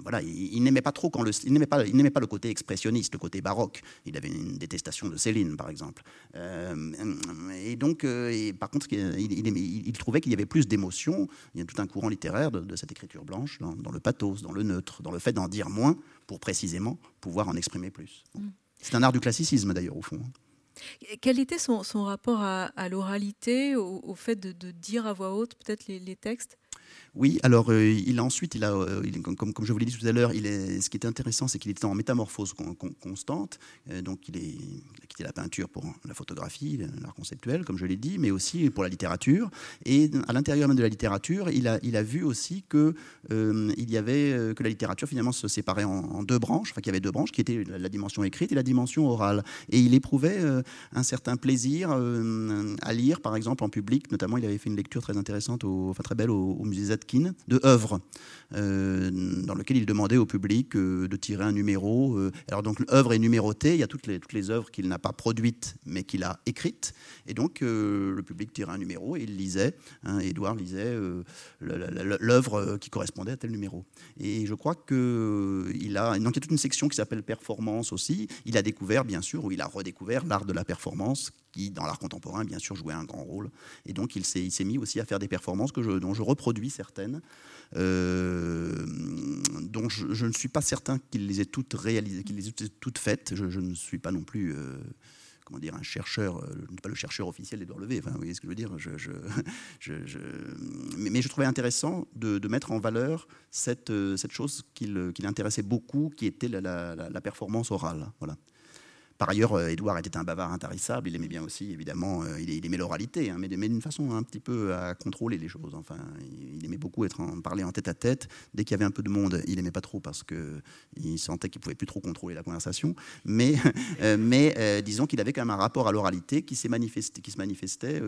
voilà, il, n'aimait pas trop quand le, il pas, il pas le côté expressionniste, le côté baroque. Il avait une détestation de Céline, par exemple. et donc, par contre, il, trouvait qu'il y avait plus d'émotion. Il y a tout un courant littéraire de, cette écriture blanche, dans le pathos, dans le neutre, dans le fait d'en dire moins pour précisément pouvoir en exprimer plus. C'est un art du classicisme d'ailleurs au fond. Quel était son, rapport à, l'oralité, au, fait de, dire à voix haute peut-être les textes? Oui, alors euh, il a ensuite, il a, euh, comme, je vous l'ai dit tout à l'heure, ce qui est intéressant, c'est qu'il était en métamorphose constante. Euh, donc il, a quitté la peinture pour la photographie, l'art conceptuel, comme je l'ai dit, mais aussi pour la littérature. Et à l'intérieur même de la littérature, il a, vu aussi que il y avait que la littérature finalement se séparait en, deux branches, enfin qu'il y avait deux branches, qui étaient la dimension écrite et la dimension orale. Et il éprouvait un certain plaisir à lire, par exemple en public. Notamment, il avait fait une lecture très intéressante, enfin très belle au musée De œuvres, euh, dans lequel il demandait au public euh, de tirer un numéro. Euh. alors donc l'œuvre est numérotée, il y a toutes les, toutes œuvres qu'il n'a pas produites mais qu'il a écrites, et donc le public tirait un numéro et il lisait, hein, Édouard lisait l'œuvre qui correspondait à tel numéro. Et je crois qu'il a, donc il a toute une section qui s'appelle performance aussi, il a découvert bien sûr, ou il a redécouvert l'art de la performance dans l'art contemporain, bien sûr, jouait un grand rôle. Et donc, il s'est mis aussi à faire des performances que dont je reproduis certaines, euh, dont je, ne suis pas certain qu'il les ait toutes réalisées, qu'il les ait toutes faites. Je, ne suis pas non plus. Euh, comment dire, un chercheur, euh, pas le chercheur officiel d'Edouard Levé, enfin, vous voyez ce que je veux dire mais, je trouvais intéressant de, mettre en valeur cette, cette chose qui l'intéressait beaucoup, qui était la, la performance orale. Voilà. Par ailleurs, euh, Édouard était un bavard intarissable. Il aimait bien aussi, évidemment, euh, il, aimait l'oralité, hein, mais, d'une façon un petit peu à contrôler les choses. Enfin, il aimait beaucoup être en, parler en tête à tête. Dès qu'il y avait un peu de monde, il aimait pas trop parce qu'il sentait qu'il pouvait plus trop contrôler la conversation. Mais, euh, disons qu'il avait quand même un rapport à l'oralité qui, se manifestait,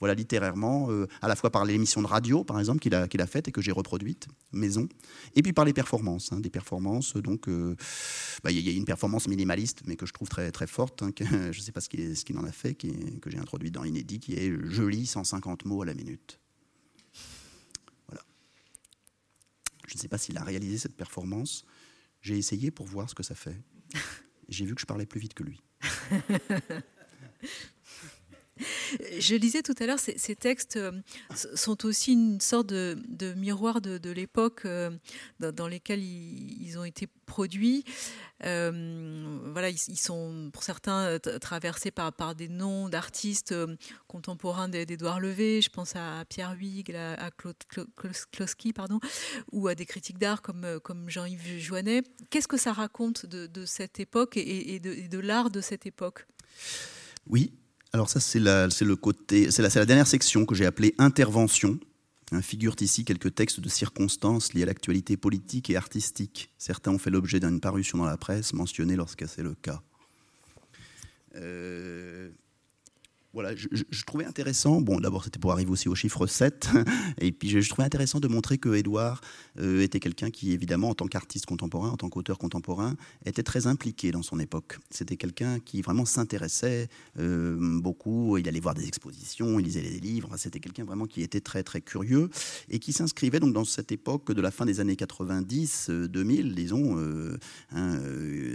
voilà, littérairement, à la fois par l'émission de radio, par exemple, qu'il a, faite et que j'ai reproduite, maison, et puis par les performances, hein, des performances. Donc, bah, il y, a une performance minimaliste, mais que je trouve très très forte, hein, que, je ne sais pas ce qu'il en a fait, que j'ai introduit dans Inédit, qui est Je lis 150 mots à la minute. Voilà. Je ne sais pas s'il a réalisé cette performance. J'ai essayé pour voir ce que ça fait. J'ai vu que je parlais plus vite que lui. Je lisais tout à l'heure, ces, textes euh, sont aussi une sorte de, miroir de, l'époque euh, dans, lesquelles ils, ont été produits. Euh, voilà, ils, sont pour certains traversés par, des noms d'artistes contemporains d'Édouard Levé. Je pense à Pierre Huyghe, à, Claude Kloski, pardon, ou à des critiques d'art comme, Jean-Yves Joannet. Qu'est-ce que ça raconte de, cette époque et, de l'art de cette époque? Oui, Alors ça, c'est le côté, c'est la, la, dernière section que j'ai appelée intervention. Hein, figurent ici quelques textes de circonstances liés à l'actualité politique et artistique. Certains ont fait l'objet d'une parution dans la presse, mentionnée lorsque c'est le cas. Euh, voilà, je, trouvais intéressant, bon d'abord c'était pour arriver aussi au chiffre 7, et puis je, trouvais intéressant de montrer que Édouard euh, était quelqu'un qui évidemment en tant qu'artiste contemporain, en tant qu'auteur contemporain, était très impliqué dans son époque. C'était quelqu'un qui vraiment s'intéressait euh, beaucoup, il allait voir des expositions, il lisait des livres, c'était quelqu'un vraiment qui était très très curieux et qui s'inscrivait donc dans cette époque de la fin des années 90, 2000, euh, disons, hein,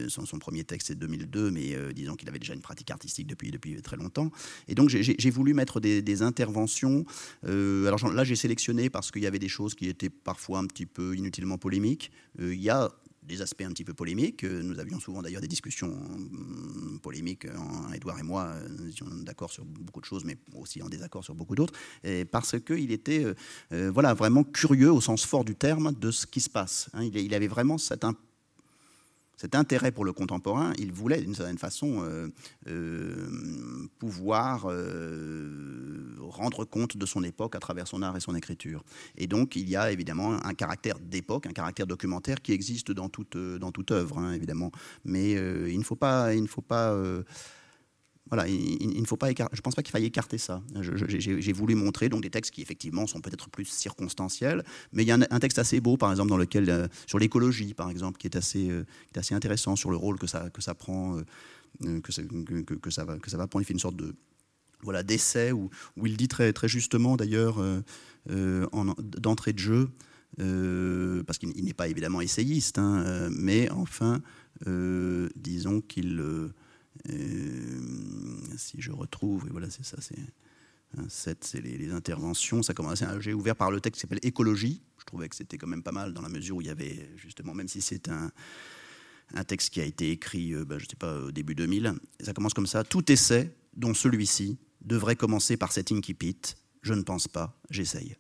son, premier texte c'est 2002, mais disons qu'il avait déjà une pratique artistique depuis, depuis très longtemps. Et donc j'ai voulu mettre des, interventions. Euh, alors là, j'ai sélectionné parce qu'il y avait des choses qui étaient parfois un petit peu inutilement polémiques. Euh, il y a des aspects un petit peu polémiques. Euh, nous avions souvent d'ailleurs des discussions polémiques, Edouard et moi, nous étions d'accord sur beaucoup de choses, mais aussi en désaccord sur beaucoup d'autres, parce qu'il était voilà, vraiment curieux au sens fort du terme de ce qui se passe. Hein. il, avait vraiment cette cet intérêt pour le contemporain, il voulait d'une certaine façon euh, euh, pouvoir euh, rendre compte de son époque à travers son art et son écriture. Et donc il y a évidemment un caractère d'époque, un caractère documentaire qui existe dans toute, dans œuvre, hein, évidemment. Mais. Il ne faut pas voilà, il, ne faut pas je pense pas qu'il faille écarter ça. J'ai voulu montrer donc des textes qui effectivement sont peut-être plus circonstanciels, mais il y a un, texte assez beau, par exemple, dans lequel euh, sur l'écologie, par exemple, qui est assez, euh, qui est assez intéressant sur le rôle que ça que ça prend, euh, que, ça, va que ça va prendre. Il fait une sorte de voilà d'essai où, où, il dit très très justement d'ailleurs d'entrée de jeu. parce qu'il n'est pas évidemment essayiste, hein, mais enfin, disons qu'il si je retrouve, et voilà, c'est ça, c'est un 7, c'est les, interventions. Ça commence. J'ai ouvert par le texte qui s'appelle Écologie. Je trouvais que c'était quand même pas mal dans la mesure où il y avait justement, même si c'est un, un texte qui a été écrit, euh, ben, je ne sais pas, au début 2000. ça commence comme ça. Tout essai, dont celui-ci, devrait commencer par cet incipit. Je ne pense pas, j'essaye.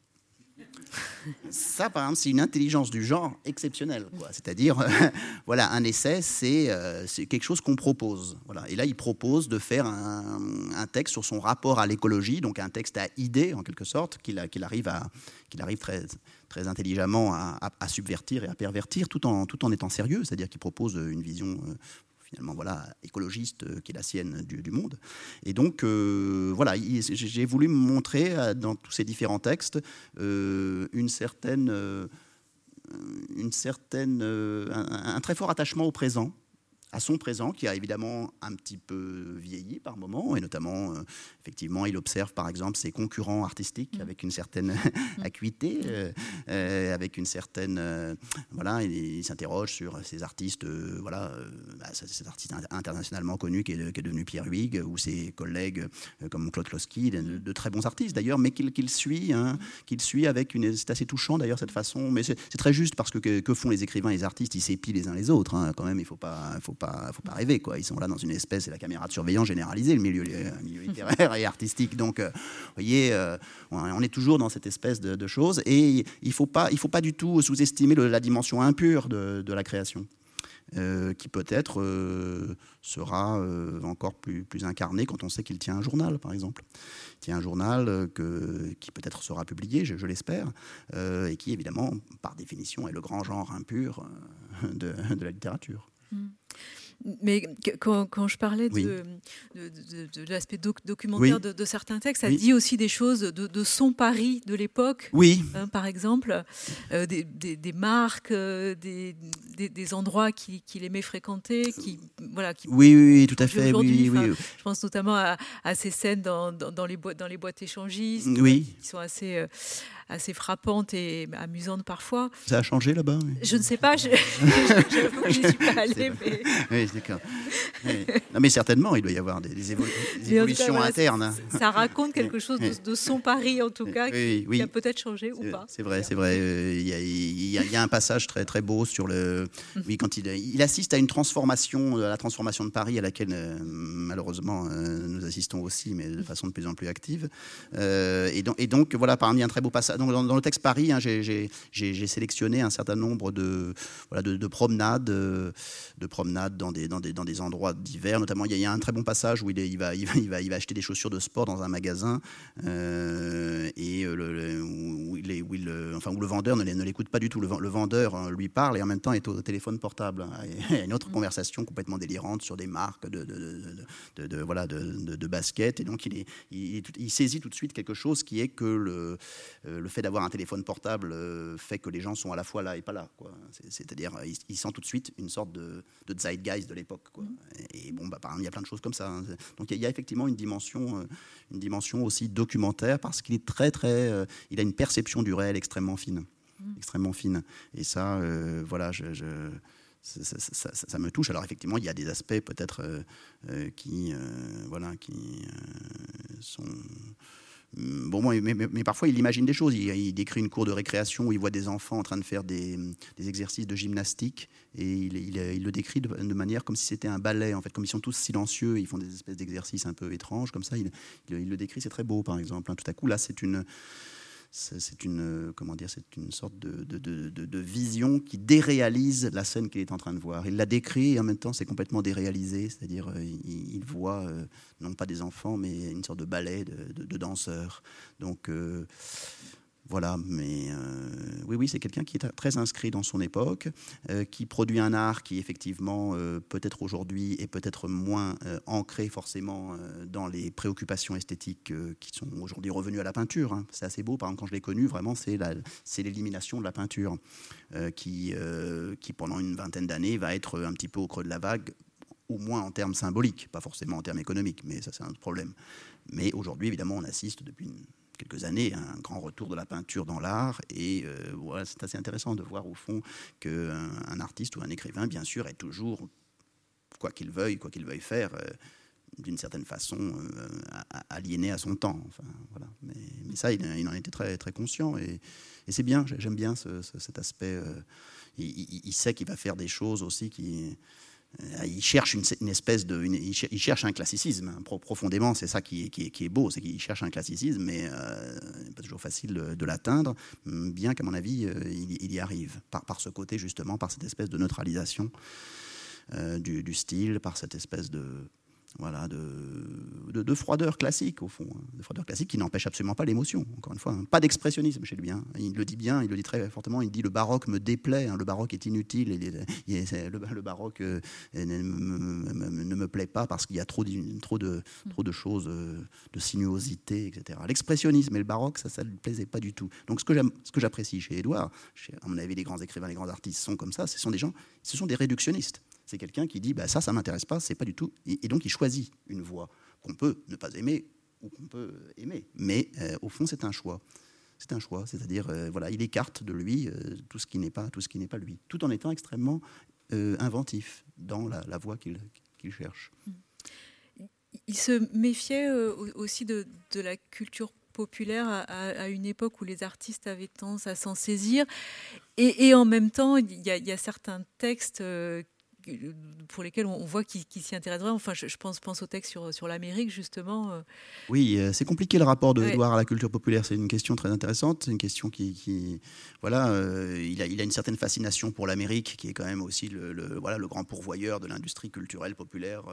Ça, par exemple, c'est une intelligence du genre exceptionnelle. C'est-à-dire, voilà, un essai, euh, c'est quelque chose qu'on propose. Voilà. Et là, il propose de faire un, texte sur son rapport à l'écologie, donc un texte à idée, en quelque sorte, qu'il arrive, à, qu'il arrive très, très intelligemment à, subvertir et à pervertir, tout en, tout en étant sérieux. C'est-à-dire qu'il propose une vision euh, finalement voilà écologiste euh, qui est la sienne du, monde. Et donc euh, voilà, j'ai voulu montrer euh, dans tous ces différents textes une certaine, une certaine, un, très fort attachement au présent à son présent, qui a évidemment un petit peu vieilli par moments, et notamment, euh, effectivement, il observe par exemple ses concurrents artistiques mm. avec une certaine mm. acuité, euh, euh, avec une certaine, voilà, il, s'interroge sur ces artistes, voilà, bah, cet artiste internationalement connu qui est, devenu Pierre Huyghe, ou ses collègues comme Claude Kloski, de, très bons artistes d'ailleurs, mais qu'il suit, hein, qu'il suit avec une, c'est assez touchant d'ailleurs cette façon, mais c'est très juste parce que, que, font les écrivains et les artistes, ils s'épient les uns les autres, hein, quand même, il faut pas, faut pas, faut pas rêver. Quoi. Ils sont là dans une espèce, c'est la caméra de surveillance généralisée, le milieu, milieu littéraire et artistique. Donc, euh, vous voyez, euh, on est toujours dans cette espèce de, choses. Et il ne faut, pas, faut pas du tout sous-estimer la dimension impure de, la création. Euh, qui peut-être sera encore plus, plus incarné quand on sait qu'il tient un journal, par exemple. Il tient un journal qui peut-être sera publié, je, l'espère, et qui, évidemment, par définition, est le grand genre impur de, de la littérature. Mm. Mais quand, je parlais de, l'aspect documentaire de, certains textes, ça dit aussi des choses de, son Paris de l'époque. Oui. Hein, par exemple, euh, des, marques, euh, des, endroits qu'il aimait fréquenter, qui voilà. Qui, oui, oui, tout à fait. Oui, Je pense notamment à, ces scènes dans, les boîtes, dans les boîtes échangistes, qui sont assez euh, assez frappantes et amusantes parfois. Ça a changé là-bas Je ne sais pas, je suis pas allée. Mais... Oui, d'accord. Non, mais certainement, il doit y avoir des, évolutions internes. Hein. Ça, raconte quelque chose de, son Paris, en tout cas, qui, a peut-être changé ou pas. C'est vrai, c'est vrai. Il y, a, un passage très, très beau sur le. Mhm. Oui, quand il, il assiste à une transformation, à la transformation de Paris, à laquelle, euh, malheureusement, euh, nous assistons aussi, mais de façon de plus en plus active. Euh, et, donc, et donc, voilà, parmi un très beau passage dans, le texte Paris, hein, j'ai sélectionné un certain nombre de, voilà, de, promenades, euh, de promenades dans des, dans des, dans des endroits divers. Notamment, il y, a un très bon passage où il, va, il, va, il, va, il va acheter des chaussures de sport dans un magasin et le, où, il où, il, enfin, où le vendeur ne, l'écoute pas du tout. Le, le, vendeur hein, lui parle et en même temps est au téléphone portable. Il y a une autre mmh. conversation complètement délirante sur des marques de, de, de voilà, de, basket. Et donc, il, est, il, saisit tout de suite quelque chose qui est que le, le fait d'avoir un téléphone portable fait que les gens sont à la fois là et pas là. C'est-à-dire, il, sent tout de suite une sorte de, zeitgeist de l'époque. Mmh. Et, bon, bah, par exemple, il y a plein de choses comme ça. Hein. Donc, il y, a effectivement une dimension, une dimension aussi documentaire parce qu'il est très, très. il a une perception du réel extrêmement fine. Mmh. Extrêmement fine. Et ça, euh, voilà, je, ça, me touche. Alors effectivement, il y a des aspects peut-être euh, euh, qui, voilà, qui sont mm, Bon, mais, mais, parfois, il imagine des choses. Il, décrit une cour de récréation où il voit des enfants en train de faire des, des exercices de gymnastique et il, il, le décrit de, manière comme si c'était un ballet, en fait, comme ils sont tous silencieux ils font des espèces d'exercices un peu étranges, comme ça. Il, le décrit, c'est très beau, par exemple. Hein. Tout à coup, là, c'est une c'est une, comment dire, c'est une sorte de, vision qui déréalise la scène qu'il est en train de voir. Il la décrit et en même temps c'est complètement déréalisé, c'est-à-dire euh, il, voit euh, non pas des enfants mais une sorte de ballet de, danseurs. Donc euh, voilà, mais euh, oui, oui, c'est quelqu'un qui est très inscrit dans son époque, euh, qui produit un art qui, effectivement, euh, peut-être aujourd'hui est peut-être moins ancré forcément dans les préoccupations esthétiques qui sont aujourd'hui revenues à la peinture. Hein. C'est assez beau, par exemple, quand je l'ai connu, vraiment, c'est l'élimination de la peinture qui, qui, pendant une vingtaine d'années, va être un petit peu au creux de la vague, au moins en termes symboliques, pas forcément en termes économiques, mais ça, c'est un problème. Mais aujourd'hui, évidemment, on assiste depuis une quelques années, un grand retour de la peinture dans l'art. Et euh, voilà, c'est assez intéressant de voir au fond qu'un un artiste ou un écrivain, bien sûr, est toujours, quoi qu'il veuille, quoi qu'il veuille faire, euh, d'une certaine façon euh, aliéné à son temps. Enfin, voilà. mais, ça, il, en était très, très conscient. Et, c'est bien, j'aime bien cet aspect. il, sait qu'il va faire des choses aussi qui euh, il cherche une, espèce de, il, cherche un classicisme hein, profondément. C'est ça qui est, qui est, beau, c'est qu'il cherche un classicisme, mais euh, pas toujours facile de, l'atteindre. Bien qu'à mon avis, euh, il, y arrive par, par ce côté justement, par cette espèce de neutralisation euh, du, style, par cette espèce de voilà, de, de, froideur classique, au fond. Hein. De froideur classique qui n'empêche absolument pas l'émotion, encore une fois. Hein. Pas d'expressionnisme chez lui. Hein. Il le dit bien, il le dit très fortement. Il dit le baroque me déplaît, le baroque est inutile. le, baroque euh, ne, me plaît pas parce qu'il y a trop, trop, de, trop de choses, euh, de sinuosité, etc. L'expressionnisme et le baroque, ça ne lui plaisait pas du tout. Donc ce que j'apprécie chez Édouard, à mon avis, les grands écrivains, les grands artistes sont comme ça, ce sont des gens, ce sont des réductionnistes. C'est quelqu'un qui dit bah, ça, ça m'intéresse pas, c'est pas du tout. Et, donc il choisit une voie qu'on peut ne pas aimer ou qu'on peut aimer. Mais euh, au fond, c'est un choix. C'est un choix, c'est-à-dire euh, voilà, il écarte de lui euh, tout ce qui n'est pas tout ce qui n'est pas lui, tout en étant extrêmement inventif dans la, voie qu'il cherche. Il se méfiait aussi de, la culture populaire à, une époque où les artistes avaient tendance à s'en saisir. Et, en même temps, il y a certains textes pour lesquels on, voit qu'il s'y intéresse vraiment. Enfin, je, pense, pense au texte sur, sur l'Amérique, justement. Euh. Oui, euh, c'est compliqué le rapport de Edouard à la culture populaire. C'est une question très intéressante. C'est une question qui. voilà, euh, il, a, il, a, une certaine fascination pour l'Amérique, qui est quand même aussi le, voilà, le grand pourvoyeur de l'industrie culturelle populaire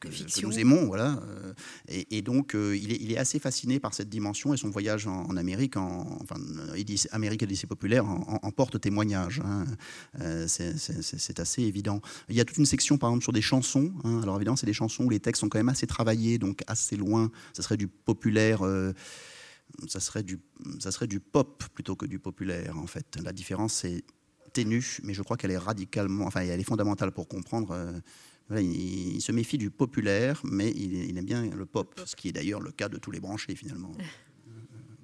que, nous aimons. Voilà. Et, donc, il est, il, est, assez fasciné par cette dimension et son voyage en, Amérique, en, enfin, Amérique et lycée populaire, en, porte témoignage. Hein. c'est assez évident. Il y a toute une section, par exemple, sur des chansons. Hein. Alors évidemment, c'est des chansons où les textes sont quand même assez travaillés, donc assez loin. Ça serait du populaire. Euh, ça, serait du, ça serait du pop plutôt que du populaire, en fait. La différence, c'est ténue, mais je crois qu'elle est radicalement, enfin, elle est fondamentale pour comprendre. Euh, il, se méfie du populaire, mais il, aime bien le pop, ce qui est d'ailleurs le cas de tous les branchés, finalement.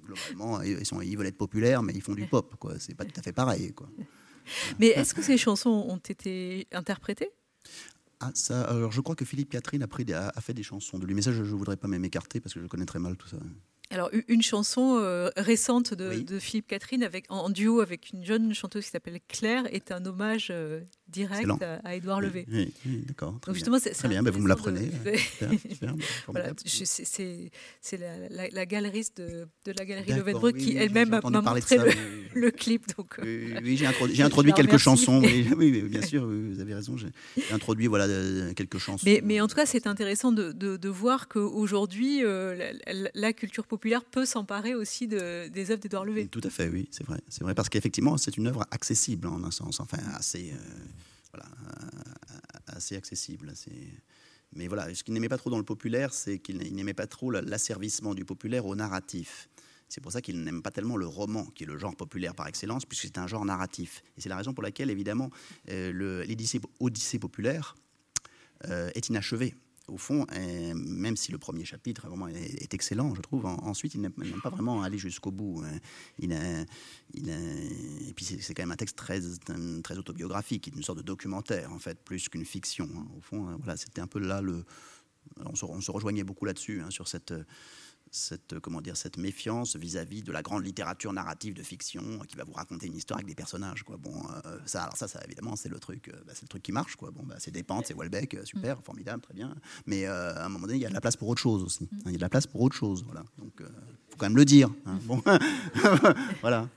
Globalement, ils, sont, ils veulent être populaires, mais ils font du pop, quoi. C'est pas tout à fait pareil, quoi. Mais est-ce que ces chansons ont été interprétées? Ah, ça, alors je crois que Philippe Catherine a, pris a, fait des chansons de lui, mais ça je ne voudrais pas même écarter parce que je connais très mal tout ça. Alors une chanson euh, récente de, Philippe Catherine avec, en, duo avec une jeune chanteuse qui s'appelle Claire est un hommage euh, direct à Édouard Levé. Oui, d'accord. Donc justement, c'est très bien. Ben, vous me l'apprenez. voilà, c'est la, la, galeriste de, de, la galerie Levenbruck qui elle-même m'a montré le, le, clip. Donc, oui, j'ai introduit, introduit quelques chansons. Oui, bien sûr, vous avez raison. J'ai introduit voilà quelques chansons. Mais, mais en tout cas, c'est intéressant de, de, de voir qu'aujourd'hui, euh, la, la, culture populaire peut s'emparer aussi de, des œuvres d'Édouard Levé. Tout à fait, oui, c'est vrai. C'est vrai parce qu'effectivement, c'est une œuvre accessible en un sens, enfin assez. Euh, voilà, euh, assez accessible. Mais voilà, ce qu'il n'aimait pas trop dans le populaire, c'est qu'il n'aimait pas trop l'asservissement du populaire au narratif. C'est pour ça qu'il n'aime pas tellement le roman, qui est le genre populaire par excellence, puisque c'est un genre narratif. Et c'est la raison pour laquelle, évidemment, euh, l'Odyssée populaire euh, est inachevé au fond, même si le premier chapitre est, excellent, je trouve, ensuite il n'aime pas vraiment aller jusqu'au bout. Hein. Et puis c'est quand même un texte très, autobiographique, une sorte de documentaire en fait, plus qu'une fiction. Hein. Au fond, hein, voilà, c'était un peu là le. On se rejoignait beaucoup là-dessus, sur cette cette, comment dire, cette méfiance vis-à-vis de la grande littérature narrative de fiction qui va vous raconter une histoire avec des personnages. Quoi. Bon, euh, ça, alors ça, ça, évidemment, c'est le truc, euh, bah, c'est le truc qui marche. Quoi. Bon, bah, c'est Despentes, c'est Welbeck, euh, super, mm. formidable, très bien. Mais à un moment donné, il y a de la place pour autre chose aussi. Mm. Il y a de la place pour autre chose. Voilà. Donc, il faut quand même le dire. Hein. Bon, voilà.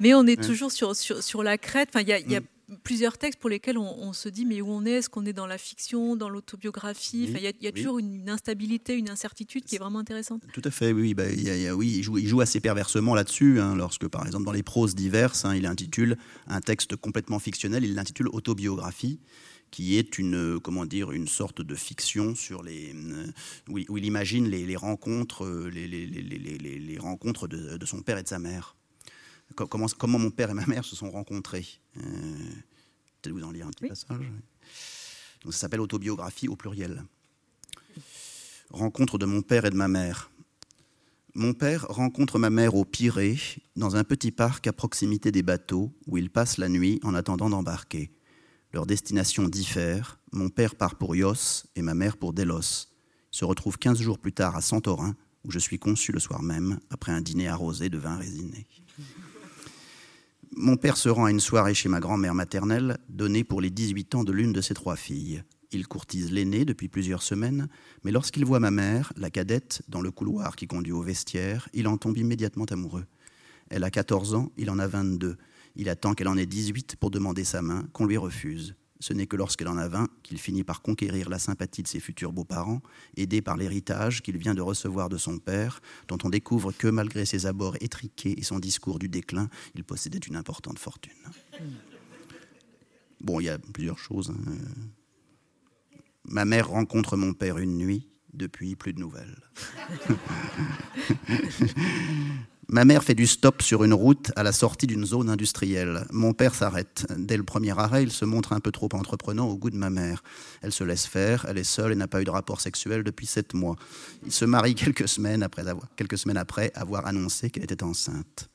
Mais on est toujours sur, sur, sur la crête. Enfin, il y a, y a mm plusieurs textes pour lesquels on, se dit mais où on est? Est-ce qu'on est dans la fiction, dans l'autobiographie? Il y a, toujours une, instabilité, une incertitude qui est vraiment intéressante. Tout à fait, oui. Bah, oui il, joue, il joue assez perversement là-dessus. Hein, lorsque, par exemple, dans les proses diverses, hein, il intitule un texte complètement fictionnel, il l'intitule Autobiographie qui est une comment dire une sorte de fiction sur les euh, où, il, imagine les, rencontres euh, les, les, rencontres de, son père et de sa mère comment, comment, mon père et ma mère se sont rencontrés. Euh, Peut-être vous en lire un petit passage. Donc ça s'appelle Autobiographie au pluriel. Rencontre de mon père et de ma mère. Mon père rencontre ma mère au Pirée, dans un petit parc à proximité des bateaux, où ils passent la nuit en attendant d'embarquer. Leur destination diffère. Mon père part pour Ios et ma mère pour Delos. Ils se retrouvent quinze jours plus tard à Santorin, où je suis conçu le soir même, après un dîner arrosé de vin résiné. Mon père se rend à une soirée chez ma grand-mère maternelle, donnée pour les 18 ans de l'une de ses trois filles. Il courtise l'aînée depuis plusieurs semaines, mais lorsqu'il voit ma mère, la cadette, dans le couloir qui conduit au vestiaire, il en tombe immédiatement amoureux. Elle a 14 ans, il en a 22. Il attend qu'elle en ait 18 pour demander sa main, qu'on lui refuse. Ce n'est que lorsqu'elle en a 20 qu'il finit par conquérir la sympathie de ses futurs beaux-parents, aidé par l'héritage qu'il vient de recevoir de son père, dont on découvre que, malgré ses abords étriqués et son discours du déclin, il possédait une importante fortune. Bon, il y a plusieurs choses. Hein. Ma mère rencontre mon père une nuit, depuis plus de nouvelles. Ma mère fait du stop sur une route à la sortie d'une zone industrielle. Mon père s'arrête. Dès le premier arrêt, il se montre un peu trop entreprenant au goût de ma mère. Elle se laisse faire, elle est seule et n'a pas eu de rapport sexuel depuis sept mois. Il se marie quelques semaines après avoir, annoncé qu'elle était enceinte.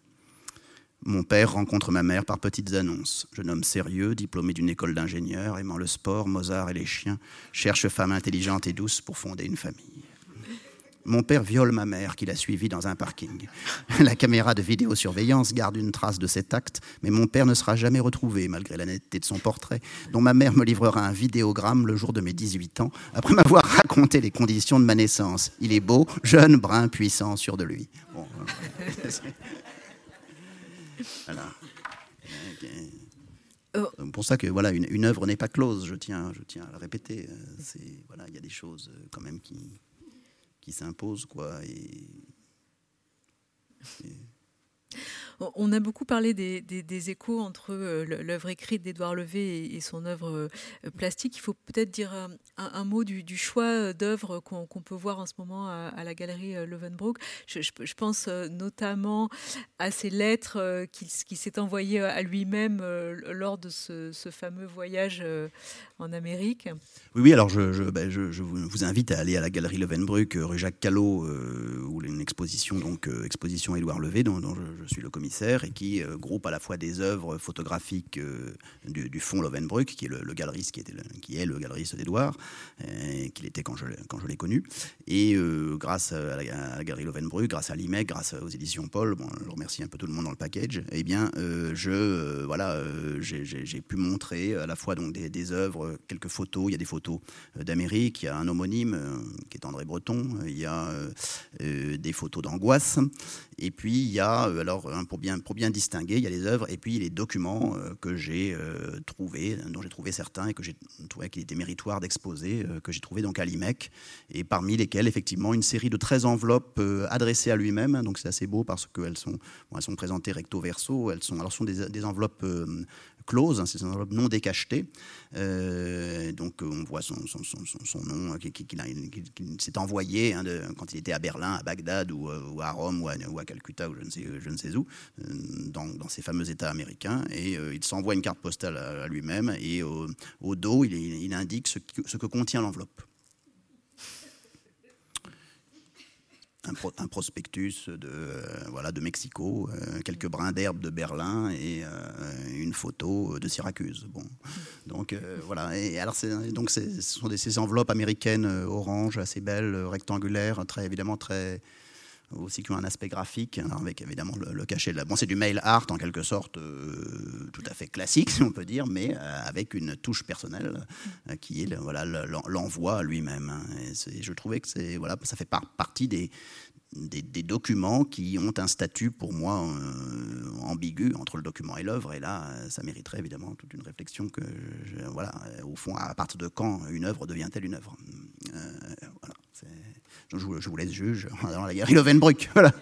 Mon père rencontre ma mère par petites annonces. Jeune homme sérieux, diplômé d'une école d'ingénieur, aimant le sport, Mozart et les chiens, cherche femme intelligente et douce pour fonder une famille. Mon père viole ma mère, qu'il a suivie dans un parking. La caméra de vidéosurveillance garde une trace de cet acte, mais mon père ne sera jamais retrouvé, malgré la netteté de son portrait, dont ma mère me livrera un vidéogramme le jour de mes 18 ans, après m'avoir raconté les conditions de ma naissance. Il est beau, jeune, brun, puissant, sûr de lui. Bon, voilà. Oh. C'est pour ça que voilà, une, une œuvre n'est pas close, je tiens, je tiens à le répéter. Euh, voilà, il y a des choses euh, quand même qui, qui s'impose, quoi. Et, On a beaucoup parlé des, échos entre euh, l'œuvre écrite d'Édouard Levé et, son œuvre euh, plastique. Il faut peut-être dire un, mot du, choix d'œuvres qu'on peut voir en ce moment à, la galerie euh, Levenbrook. Je, pense notamment à ces lettres qu'il qui s'est envoyées à lui-même lors de ce, fameux voyage en Amérique. Oui, oui alors je, ben, vous invite à aller à la galerie Levenbrook, rue Jacques Callot, où il y a une exposition, donc exposition Édouard Levé, dont, dont je, suis le commissaire et qui groupe à la fois des œuvres photographiques du, du fonds Lovenbruck, qui est le, galeriste qui, qui est le galeriste d'Edouard, qu'il était quand je, l'ai connu. Et grâce à la, galerie Lovenbruck, grâce à l'IMEC, grâce aux éditions Paul, bon, je remercie un peu tout le monde dans le package, eh bien, je, voilà, j'ai pu montrer à la fois donc, des, œuvres, quelques photos, il y a des photos d'Amérique, il y a un homonyme qui est André Breton, il y a des photos d'angoisse. Et puis il y a, euh, alors hein, pour bien, pour bien distinguer, il y a les œuvres et puis les documents euh, que j'ai euh, trouvés, dont j'ai trouvé certains et que j'ai trouvé qu'il était méritoire d'exposer, que j'ai trouvé donc à l'IMEC, et parmi lesquels effectivement une série de 13 enveloppes adressées à lui-même. Donc c'est assez beau parce qu'elles sont, sont présentées recto verso. Elles sont, alors sont des enveloppes close, hein, c'est une enveloppe non décachetée. Euh, donc on voit son, nom qui, s'est envoyé hein, quand il était à Berlin, à Bagdad ou, euh, à Rome ou à, Calcutta ou je ne sais, où, euh, dans, ces fameux États américains. Et il s'envoie une carte postale à, lui-même et au, dos, il, indique ce que contient l'enveloppe. Un, prospectus de, euh, voilà, de Mexico, euh, quelques brins d'herbe de Berlin et euh, une photo de Syracuse. Bon. Donc voilà. Et alors, donc ce sont des, ces enveloppes américaines orange, assez belles, rectangulaires, très évidemment très aussi qui ont un aspect graphique, hein, avec évidemment le, cachet. Bon, c'est du mail art en quelque sorte, euh, tout à fait classique, si on peut dire, mais euh, avec une touche personnelle euh, qui est voilà l'envoi lui-même. Hein. je trouvais que voilà, ça fait partie des, des, documents qui ont un statut pour moi ambigu entre le document et l'œuvre. Et là, ça mériterait évidemment toute une réflexion que, voilà, au fond, à partir de quand une œuvre devient-elle une œuvre? Voilà, je, vous laisse juge dans la galerie Lovenbruck. Voilà.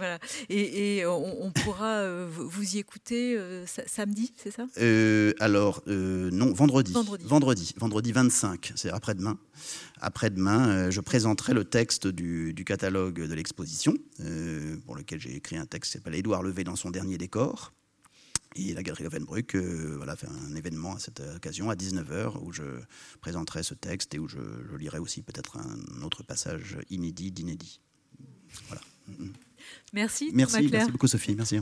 Voilà. Et, on, pourra euh, vous y écouter euh, samedi, c'est ça? Euh, Alors, non, vendredi. Vendredi. Vendredi, 25, c'est après-demain. Après-demain, je présenterai le texte du, catalogue de l'exposition, pour lequel j'ai écrit un texte qui s'appelle Édouard Levé dans son dernier décor. Et la Galerie Lovenbruck voilà, fait un événement à cette occasion, à 19h, où je présenterai ce texte et où je, lirai aussi peut-être un autre passage inédit d'inédit. Voilà. Merci. Merci, merci beaucoup Sophie. Merci.